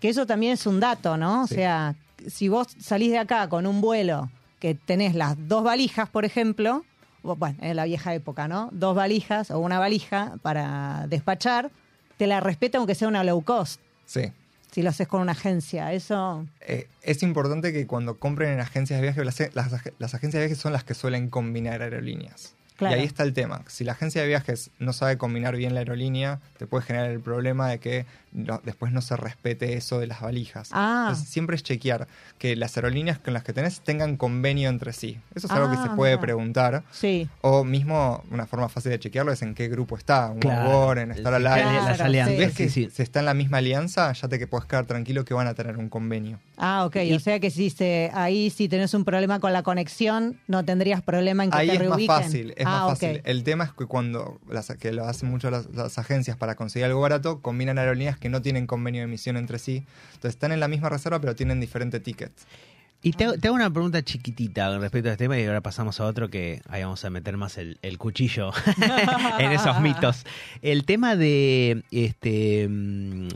Que eso también es un dato, ¿no? O sea, si vos salís de acá con un vuelo que tenés las dos valijas, por ejemplo, bueno, en la vieja época, ¿no? Dos valijas o una valija para despachar, te la respeta aunque sea una low cost, Sí. Si lo haces con una agencia. Eso, Eh, es importante que cuando compren en agencias de viaje, las, las ag- las agencias de viajes son las que suelen combinar aerolíneas. Claro. Y ahí está el tema. Si la agencia de viajes no sabe combinar bien la aerolínea, te puede generar el problema de que no- después no se respete eso de las valijas. Ah. Entonces, siempre es chequear que las aerolíneas con las que tenés tengan convenio entre sí. Eso es algo que Ah, se puede mira. preguntar. sí. O mismo, una forma fácil de chequearlo es en qué grupo está. Un Claro. En Star Sí, Alliance. las Claro, alianzas. Ves que Sí, sí. se está en la misma alianza, ya te que puedes quedar tranquilo que van a tener un convenio. Ah, ok. Y- o sea que si se, ahí si tenés un problema con la conexión, no tendrías problema en que Ahí te es más fácil, es ah, más fácil. El tema es que cuando las, que lo hacen mucho las, las agencias para conseguir algo barato, combinan aerolíneas que no tienen convenio de emisión entre sí. Entonces están en la misma reserva pero tienen diferente ticket. Y te, hago- una pregunta chiquitita respecto a este tema y ahora pasamos a otro que ahí vamos a meter más el, el cuchillo en esos mitos. El tema de, este, mm,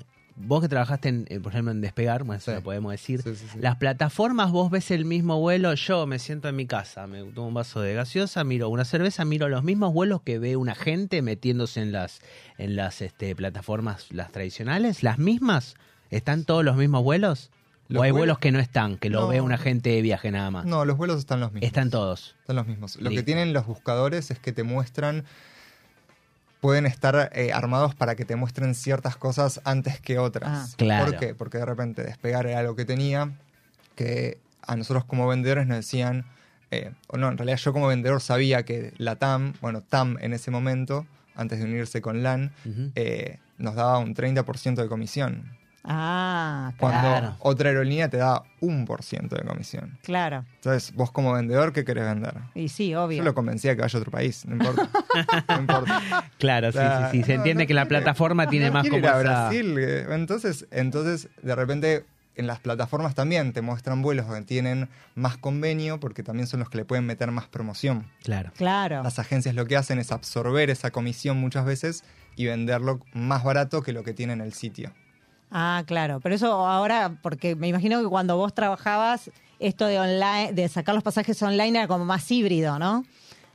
vos que trabajaste, en, eh, por ejemplo, en Despegar, bueno, eso Sí. lo podemos decir. Sí, sí, sí. Las plataformas, vos ves el mismo vuelo, yo me siento en mi casa, me tomo un vaso de gaseosa, miro una cerveza, miro los mismos vuelos que ve una gente metiéndose en las, en las este, plataformas, las tradicionales, las mismas, ¿están todos los mismos vuelos? Los ¿O hay vuelos- vuelos que no están, que lo No. ve una gente de viaje nada más? No, los vuelos están los mismos. Están todos. Están los mismos. Lo que tienen los buscadores es que te muestran. Pueden estar eh, armados para que te muestren ciertas cosas antes que otras. Ah. Claro. ¿Por qué? Porque de repente despegar era algo que tenía que a nosotros como vendedores nos decían. eh, o no, en realidad yo como vendedor sabía que la TAM, bueno, TAM en ese momento, antes de unirse con LAN, eh, nos daba un 30% de comisión. Ah, Cuando Claro. otra aerolínea te da un por ciento de comisión. claro. Entonces, vos como vendedor, ¿qué querés vender? Y sí, obvio. Yo lo convencía que vaya a otro país, no importa. no importa. Claro, sí, sí, sí. Se no, entiende no que la plataforma tiene no más como ir a Brasil. eh. Entonces, entonces, de repente, en las plataformas también te muestran vuelos donde tienen más convenio, porque también son los que le pueden meter más promoción. Claro. Claro. Las agencias lo que hacen es absorber esa comisión muchas veces y venderlo más barato que lo que tiene en el sitio. Ah, claro. Pero eso ahora, porque me imagino que cuando vos trabajabas, esto de online, de sacar los pasajes online era como más híbrido, ¿no?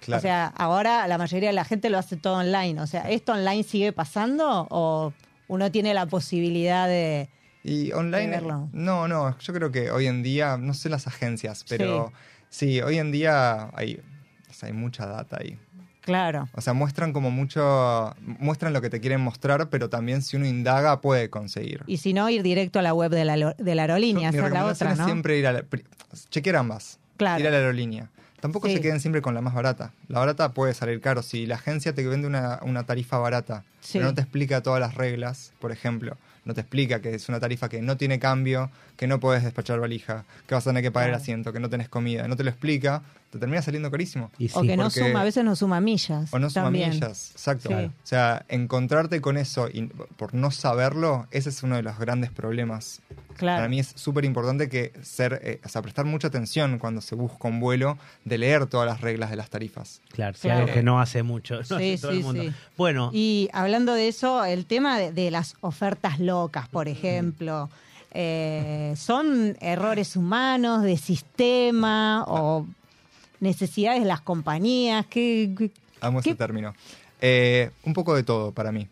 Claro. O sea, ahora la mayoría de la gente lo hace todo online. O sea, ¿esto online sigue pasando o uno tiene la posibilidad de... Y online, verlo. no, no, yo creo que hoy en día, no sé las agencias, pero sí, hoy en día hay, hay mucha data ahí. Claro. O sea, muestran como mucho, muestran lo que te quieren mostrar, pero también si uno indaga puede conseguir. Y si no, ir directo a la web de la, de la aerolínea, Mi esa es la recomendación otra, es ¿no? siempre ir a la, chequear ambas. Claro. Ir a la aerolínea. Tampoco Sí. se queden siempre con la más barata. La barata puede salir caro. Si la agencia te vende una, una tarifa barata, Sí. pero no te explica todas las reglas, por ejemplo, no te explica que es una tarifa que no tiene cambio, que no puedes despachar valija, que vas a tener que pagar Claro. el asiento, que no tenés comida, no te lo explica, te termina saliendo carísimo. Y o que no porque- suma, a veces no suma millas. O no suma también. millas, exacto. Sí. O sea, encontrarte con eso y por no saberlo, ese es uno de los grandes problemas. Claro. Para mí es súper importante que ser, eh, o sea, prestar mucha atención cuando se busca un vuelo, de leer todas las reglas de las tarifas. Claro, sí, Claro. algo que no hace mucho. no Sí, hace todo el sí, mundo. sí. Bueno, Y hablando de eso, el tema de, de las ofertas locas, por ejemplo, eh, ¿son errores humanos, de sistema o necesidades de las compañías? ¿Qué, qué- Amo ¿Qué? ese término. Eh, un poco de todo para mí.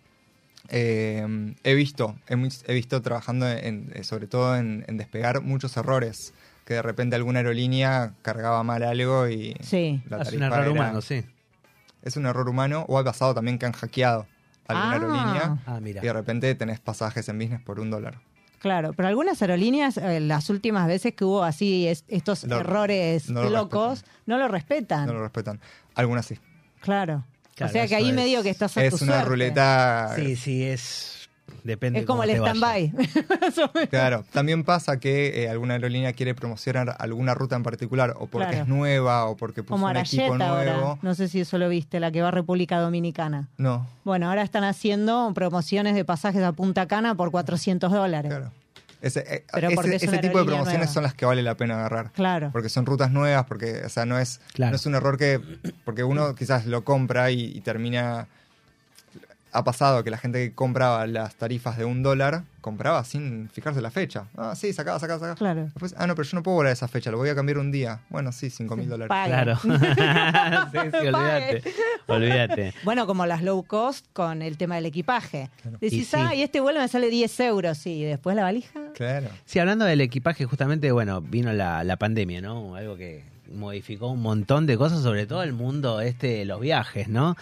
Eh, he visto, he, visto trabajando en, eh, sobre todo en, en despegar muchos errores. Que de repente alguna aerolínea cargaba mal algo y Sí. la es un error era- humano, sí. es un error humano o ha pasado también que han hackeado alguna Ah. aerolínea Ah, mira. y de repente tenés pasajes en business por un dólar. Claro, pero algunas aerolíneas, eh, las últimas veces que hubo así es- estos Lo- errores no lo locos, respetan. no lo respetan. No lo respetan. Algunas sí. Claro. Claro, o sea que ahí es- medio que estás a tu Es una suerte. ruleta. Sí, sí, es. Depende Es como el stand-by. Claro, también pasa que eh, alguna aerolínea quiere promocionar alguna ruta en particular, o porque Claro. es nueva, o porque puso Como un equipo Arayeta ahora. nuevo. No sé si eso lo viste, la que va a República Dominicana. No, Bueno, ahora están haciendo promociones de pasajes a Punta Cana por 400 dólares. claro. Ese, eh, Pero ese- tipo de promociones nueva. son las que vale la pena agarrar. Claro. Porque son rutas nuevas, porque, o sea, no es, Claro. no es un error que. Porque uno quizás lo compra y, y termina. Ha pasado que la gente que compraba las tarifas de un dólar compraba sin fijarse la fecha. Ah, sí, sacaba, sacaba, sacaba. Claro. Después, ah, no, pero yo no puedo volar esa fecha, lo voy a cambiar un día. Bueno, sí, cinco mil dólares. Pague. Claro. sí, sí, olvídate. Olvídate. Bueno, como las low cost con el tema del equipaje. Decís, Y sí. ah, y este vuelo me sale 10 euros. Y después la valija. Claro. Sí, hablando del equipaje, justamente, bueno, vino la, la pandemia, ¿no? Algo que modificó un montón de cosas, sobre todo el mundo este de los viajes, ¿no?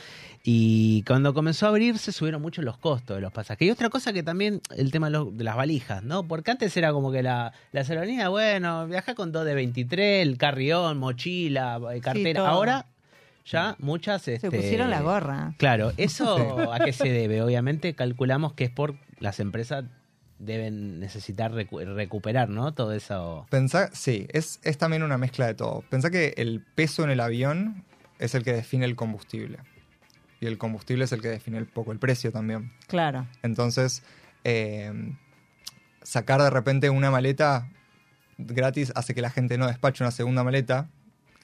Y cuando comenzó a abrirse subieron mucho los costos de los pasajes. Y otra cosa que también, el tema de, los- de las valijas, ¿no? Porque antes era como que la, la aerolínea, bueno, viaja con dos de 23, el carrión, mochila, eh, cartera. Ahora ya muchas... Se este, pusieron la gorra. Claro, ¿eso a qué se debe? Obviamente calculamos que es por las empresas deben necesitar recu- recuperar, ¿no? Todo eso. Pensá, sí, es, es también una mezcla de todo. Pensá que el peso en el avión es el que define el combustible. Y el combustible es el que define un poco el precio también. Claro. Entonces, eh, sacar de repente una maleta gratis hace que la gente no despache una segunda maleta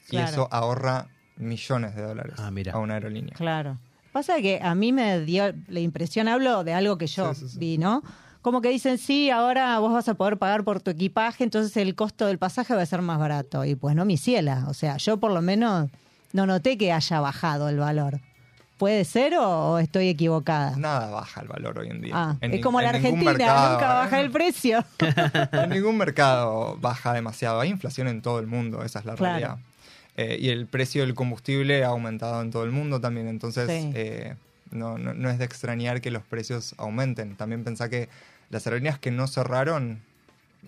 y eso ahorra millones de dólares Ah, mira. a una aerolínea. Claro. Pasa que a mí me dio la impresión, hablo de algo que yo Sí, sí, sí. vi, ¿no? Como que dicen, sí, ahora vos vas a poder pagar por tu equipaje, entonces el costo del pasaje va a ser más barato. Y pues no, mi ciela. O sea, yo por lo menos no noté que haya bajado el valor. ¿Puede ser o, estoy equivocada? Nada baja el valor hoy en día. Ah, En es como la en Argentina, mercado, nunca ¿eh? bajar el precio. En ningún mercado baja demasiado. Hay inflación en todo el mundo, esa es la Claro. realidad. Eh, y el precio del combustible ha aumentado en todo el mundo también. Entonces, Sí. eh, no, no, no es de extrañar que los precios aumenten. También pensá que las aerolíneas que no cerraron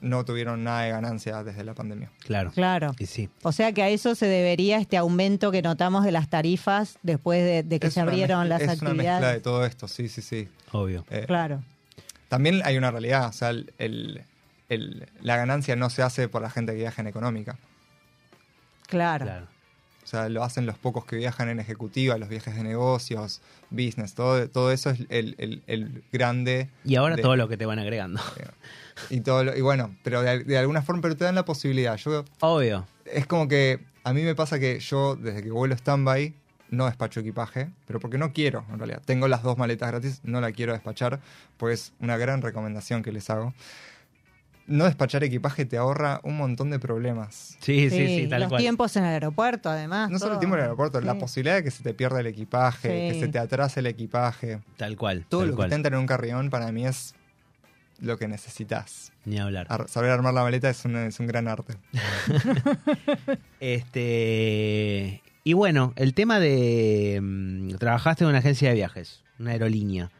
no tuvieron nada de ganancia desde la pandemia. Claro. Claro. Y sí. O sea que a eso se debería este aumento que notamos de las tarifas después de, de que Es se abrieron mezcla- las es una mezcla de actividades. todo esto, sí, sí, sí. Obvio. Eh, Claro, También hay una realidad, o sea, el- el- el- la ganancia no se hace por la gente que viaja en económica. claro. Claro. O sea, lo hacen los pocos que viajan en ejecutiva, los viajes de negocios, business, todo, todo eso es el, el- el grande. Y ahora de- todo lo que te van agregando. Y, todo lo- y bueno, pero de, de alguna forma, pero te dan la posibilidad. Yo, Obvio. es como que a mí me pasa que yo, desde que vuelo stand-by, no despacho equipaje, pero porque no quiero, en realidad. Tengo las dos maletas gratis, no la quiero despachar, pues una gran recomendación que les hago. No despachar equipaje te ahorra un montón de problemas. Sí, sí, sí, tal los cual. tiempos en el aeropuerto, además. No solo el tiempo en el aeropuerto, la posibilidad de que se te pierda el equipaje, Sí. que se te atrase el equipaje. Tal cual. Todo tal lo cual. que te entra en un carrión para mí es lo que necesitas. Ni hablar. Ar- saber armar la maleta es un, es un gran arte. Este. Y bueno, el tema de. mm, trabajaste en una agencia de viajes, una aerolínea.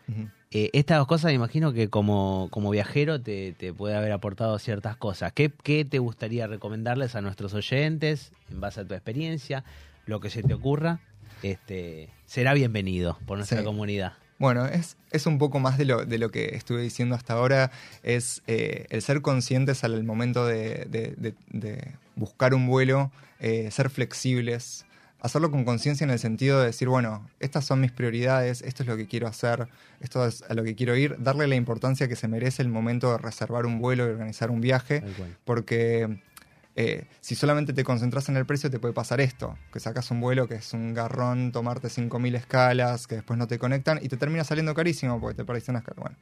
Eh, estas dos cosas me imagino que como, como viajero te, te puede haber aportado ciertas cosas. ¿Qué, ¿Qué te gustaría recomendarles a nuestros oyentes en base a tu experiencia? Lo que se te ocurra, este, será bienvenido por nuestra Sí. comunidad. Bueno, es, es un poco más de lo, de lo que estuve diciendo hasta ahora, es eh, el ser conscientes al momento de, de- de- de buscar un vuelo, eh, ser flexibles, hacerlo con conciencia en el sentido de decir, bueno, estas son mis prioridades, esto es lo que quiero hacer, esto es a lo que quiero ir, darle la importancia que se merece el momento de reservar un vuelo y organizar un viaje, porque eh, si solamente te concentras en el precio te puede pasar esto, que sacas un vuelo que es un garrón, tomarte 5.000 escalas, que después no te conectan y te termina saliendo carísimo porque te perdiste una escala. Bueno,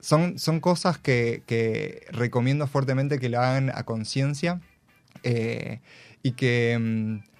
son, son cosas que, que recomiendo fuertemente que lo hagan a conciencia eh, y que... mm,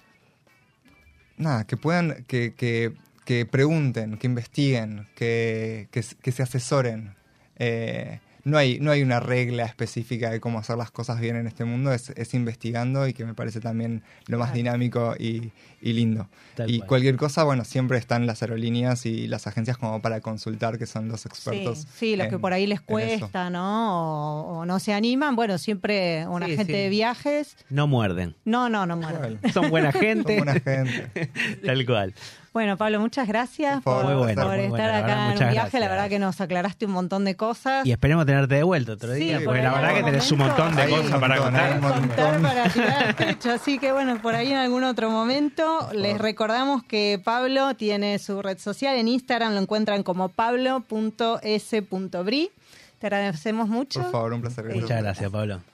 nada, que puedan, que, que, que pregunten, que investiguen, que, que, se asesoren. Eh, no, hay, no hay una regla específica de cómo hacer las cosas bien en este mundo, es, es investigando y que me parece también lo más dinámico y, y lindo. Tal y cual. cualquier cosa, bueno, siempre están las aerolíneas y las agencias como para consultar, que son los Sí, expertos. sí, los que por ahí les cuesta, ¿no? O, o no se animan. Bueno, siempre un Sí, agente sí. de viajes. No muerden. No, no, no muere. Bueno, Son buena son gente. buena gente. Tal cual. Bueno, Pablo, muchas gracias Por por, favor, Muy bueno, por muy estar bueno, acá verdad, en un viaje. La verdad que nos aclaraste un montón de cosas. Y esperemos tenerte de vuelta otro día, por porque la verdad que tenés un montón de cosas para contar. contar para tirar al techo. Así que bueno, por ahí en algún otro momento les recordamos que Pablo tiene su red social en Instagram, lo encuentran como pablo.s.bri. Te agradecemos mucho. Por favor, un placer. Muchas gracias, Pablo.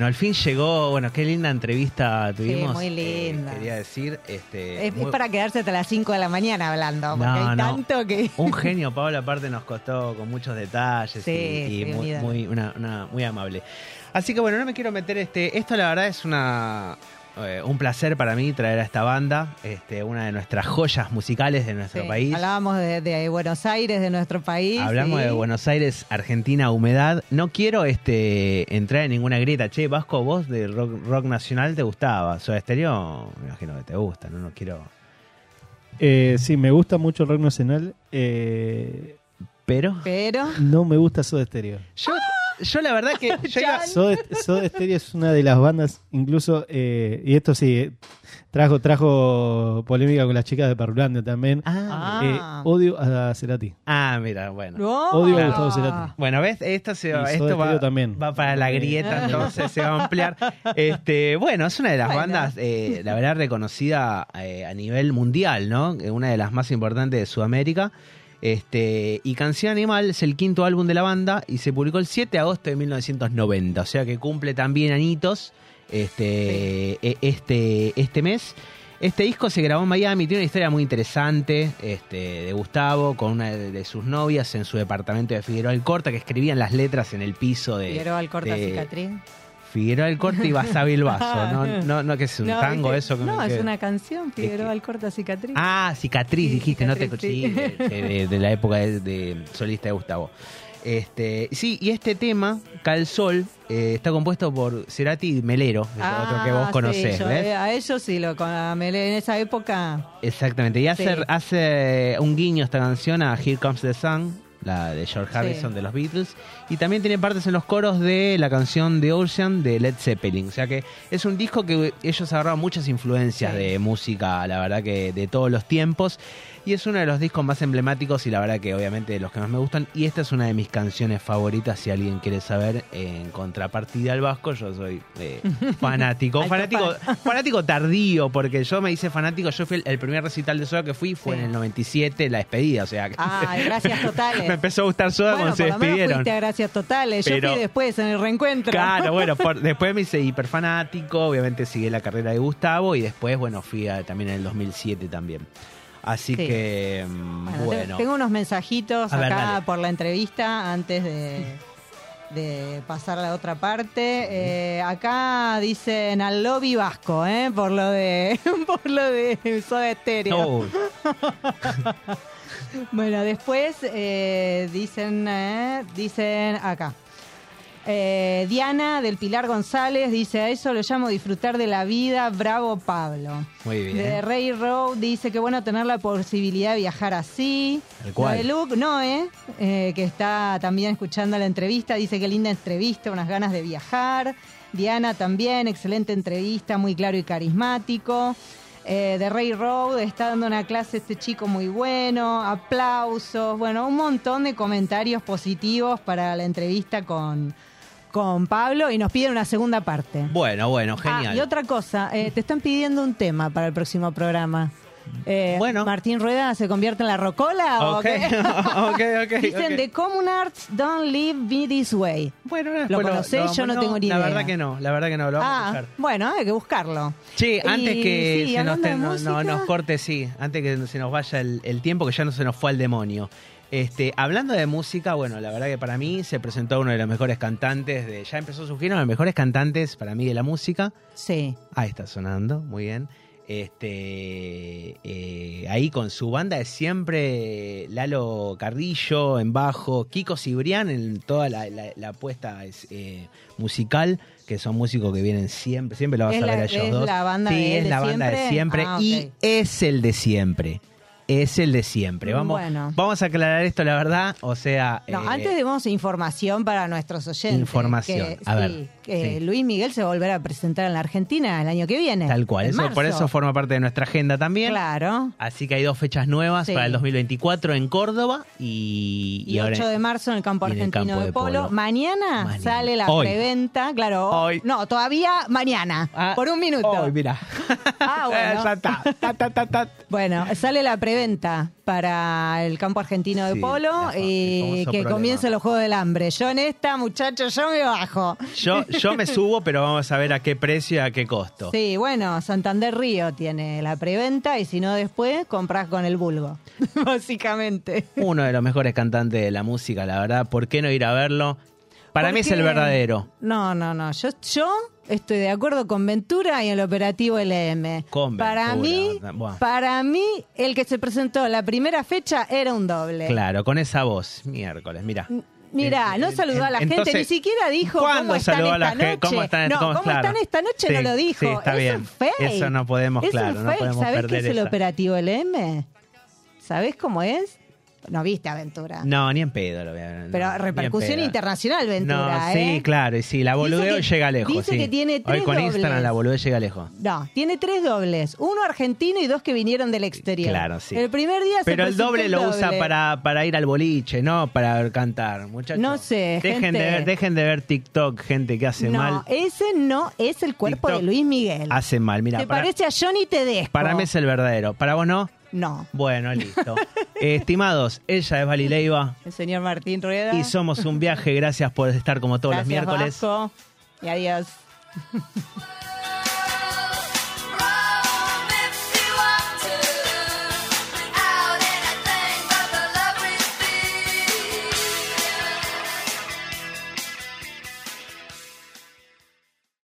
Bueno, al fin llegó, bueno, qué linda entrevista tuvimos. muy eh, linda. quería decir, este, Es, para quedarse hasta las 5 de la mañana hablando, porque No, hay no. tanto que... un genio, Pablo, aparte nos costó con muchos detalles Sí, y, muy, unida. muy, una- una- muy amable. Así que bueno, no me quiero meter este. Esto la verdad es una eh, un placer para mí traer a esta banda, este, una de nuestras joyas musicales de nuestro Sí, país. Hablábamos de, de Buenos Aires, de nuestro país. Hablamos sí. de Buenos Aires, Argentina, humedad. No quiero este entrar en ninguna grieta. Che, Vasco, vos de rock, rock nacional te gustaba. Soda Stereo, me imagino que te gusta, ¿no? No quiero. Eh, sí, me gusta mucho el rock nacional. eh, Pero. Pero... no me gusta Soda Stereo. Yo, yo la verdad que. yo iba- Soda, Soda Stereo es una de las bandas, incluso, eh, y esto sí, eh, trajo, trajo polémica con las chicas de Perulanda también. Ah, Eh, Ah. odio a Cerati. ah, mira, bueno. No. Odio a. Gustavo Cerati. Bueno, ¿ves? Esto, se va, Y esto Soda va, Stereo también. va para la grieta, entonces se va a ampliar. Este, bueno, es una de las Bueno. bandas, eh, la verdad, reconocida eh, a nivel mundial, ¿no? Eh, Una de las más importantes de Sudamérica. Este, y Canción Animal es el quinto álbum de la banda y se publicó el 7 de agosto de 1990, o sea que cumple también añitos este, e- este, este mes. Este disco se grabó en Miami, tiene una historia muy interesante este, de Gustavo con una de, de sus novias en su departamento de Figueroa Alcorta que escribían las letras en el piso de Figueroa Alcorta de cicatriz. Figueroa Alcorta y Basabe el Vaso, no, no, no que es un No, tango eso que No, es una canción, Figueroa que- Alcorta cicatriz. Ah, cicatriz, Sí, dijiste, no te sí, de, de- de la época de, de solista de Gustavo. Este, sí, y este tema, Cal Sol, eh, está compuesto por Cerati y Melero, otro que vos Ah, conocés, sí, yo, ¿ves? eh, a ellos sí, lo, a Melé en esa época. Exactamente, y hace, hace un guiño esta canción a Here Comes the Sun, la de George Sí. Harrison de los Beatles, y también tiene partes en los coros de la canción The Ocean de Led Zeppelin. O sea que es un disco que ellos agarraron muchas influencias Sí. de música, la verdad que de todos los tiempos. Y es uno de los discos más emblemáticos y la verdad que obviamente de los que más me gustan. Y esta es una de mis canciones favoritas, si alguien quiere saber, en contrapartida al Vasco, yo soy eh, fanático. Fanático, fanático tardío, porque yo me hice fanático, yo fui el, el primer recital de Soda que fui fue Sí. en el 97, la despedida, o sea, Ay, gracias totales. me empezó a gustar Soda bueno, cuando se despidieron. fuiste a Gracias Totales. Yo Pero- fui después en el reencuentro. Claro, bueno, por- después me hice hiperfanático, obviamente seguí la carrera de Gustavo y después, bueno, fui a- también en el 2007 también. Así Sí. que, mm, Bueno, te- bueno. Tengo unos mensajitos A acá por la entrevista antes de, de pasar a la otra parte. Eh, acá dicen al lobby vasco, ¿eh? Por lo de, por lo de Soda Stereo. Oh, Bueno, después eh, dicen, eh, dicen acá. Eh, Diana del Pilar González dice, a eso lo llamo disfrutar de la vida, bravo Pablo. Muy bien. De Ray Road dice que bueno tener la posibilidad de viajar así. Tal cual. Lo de Luke Noé, eh, que está también escuchando la entrevista, dice que linda entrevista, unas ganas de viajar. Diana también, excelente entrevista, muy claro y carismático. Eh, de Ray Road está dando una clase este chico muy bueno, aplausos, bueno, un montón de comentarios positivos para la entrevista con, con Pablo y nos piden una segunda parte. Bueno, bueno, Ah, genial. y otra cosa, eh, te están pidiendo un tema para el próximo programa. Eh, Bueno. ¿Martín Rueda se convierte en la rocola o Ok, qué? ok, ok. Dicen. The Common Arts don't live me this way. Bueno, ¿Lo después conocés? Yo no tengo ni La verdad que no, la verdad que no, lo vamos a Ah, escuchar. bueno, hay que buscarlo. Sí, antes Y, que sí, se nos, no, no, música. corte, sí, antes que se nos vaya el, el tiempo, que ya no se nos fue al demonio. Este, hablando de música, bueno, la verdad que para mí se presentó uno de los mejores cantantes de. Ya empezó su giro, uno de los mejores cantantes para mí de la música. Sí. Ahí está sonando, muy bien. Este, eh, ahí con su banda de siempre, Lalo Carrillo en bajo, Kiko Cibrián en toda la, la- la apuesta es, eh, musical, que son músicos que vienen siempre, siempre lo vas ¿Es a ver la- a ellos es dos. la banda sí, de es de la banda de siempre? Ah, y es el de siempre. Es el de siempre. Vamos, Bueno. vamos a aclarar esto, la verdad. O sea. No, eh, antes demos información para nuestros oyentes. Información, Que, a sí, ver, que sí. Luis Miguel se va a presentar en la Argentina el año que viene. Tal cual. Eso, por eso forma parte de nuestra agenda también. Claro. Así que hay dos fechas nuevas Sí. para el 2024 en Córdoba y, Y, ahora 8 de marzo en el campo y el argentino campo de, de polo. polo. Mañana, Mañana. sale la Hoy. preventa, claro. Hoy. No, todavía mañana. Ah, por un minuto. Hoy, mira. Ah, bueno. ya está. Ta, ta, ta, ta. Bueno, sale la preventa para el campo argentino de Sí, polo y que problema. comience los Juegos del Hambre. Yo en esta, muchachos, yo me bajo. Yo, yo me subo, pero vamos a ver a qué precio y a qué costo. Sí, bueno, Santander Río tiene la preventa y si no después compras con el vulgo, básicamente. Uno de los mejores cantantes de la música, la verdad. ¿Por qué no ir a verlo? Para ¿Por mí es el verdadero. No, no, no. Yo, yo estoy de acuerdo con Ventura y el operativo LM. Con para Ventura, mí, buah. para mí, el que se presentó la primera fecha era un doble. Claro, con esa voz. Miércoles, mira. Mirá, no saludó a la gente, ni siquiera dijo ¿cuándo cómo están saludó a esta la gente? noche. ¿Cómo están, no, cómo- claro. están esta noche Sí, no lo dijo. sí, está es bien. un fake. Eso no podemos, es claro, un no podemos ¿Sabés qué es el operativo LM? ¿Sabés cómo es? No viste Aventura. No, ni en pedo lo voy a ver. no, Pero repercusión internacional, Ventura, No, ¿eh? sí, claro, y sí, la boludeo que- llega lejos. dice sí. que tiene Hoy tres con Instagram dobles. la boludeo llega lejos. No, tiene tres dobles. Uno argentino y dos que vinieron del exterior. Claro, sí. El primer día se Pero el doble lo usa para, para ir al boliche, no para cantar, muchachos. No sé, Dejen, gente. de ver, dejen de ver TikTok, gente que hace No, mal. ese no es el cuerpo TikTok de Luis Miguel. Hace mal, mira. ¿Te Para, parece a Johnny Tedesco? para mí es el verdadero. ¿Para vos no? No. Bueno, listo. Eh, estimados, ella es Vali Leiva El señor Martín Rueda. y somos un viaje. Gracias por estar como todos Gracias, los miércoles. Vasco. Y adiós.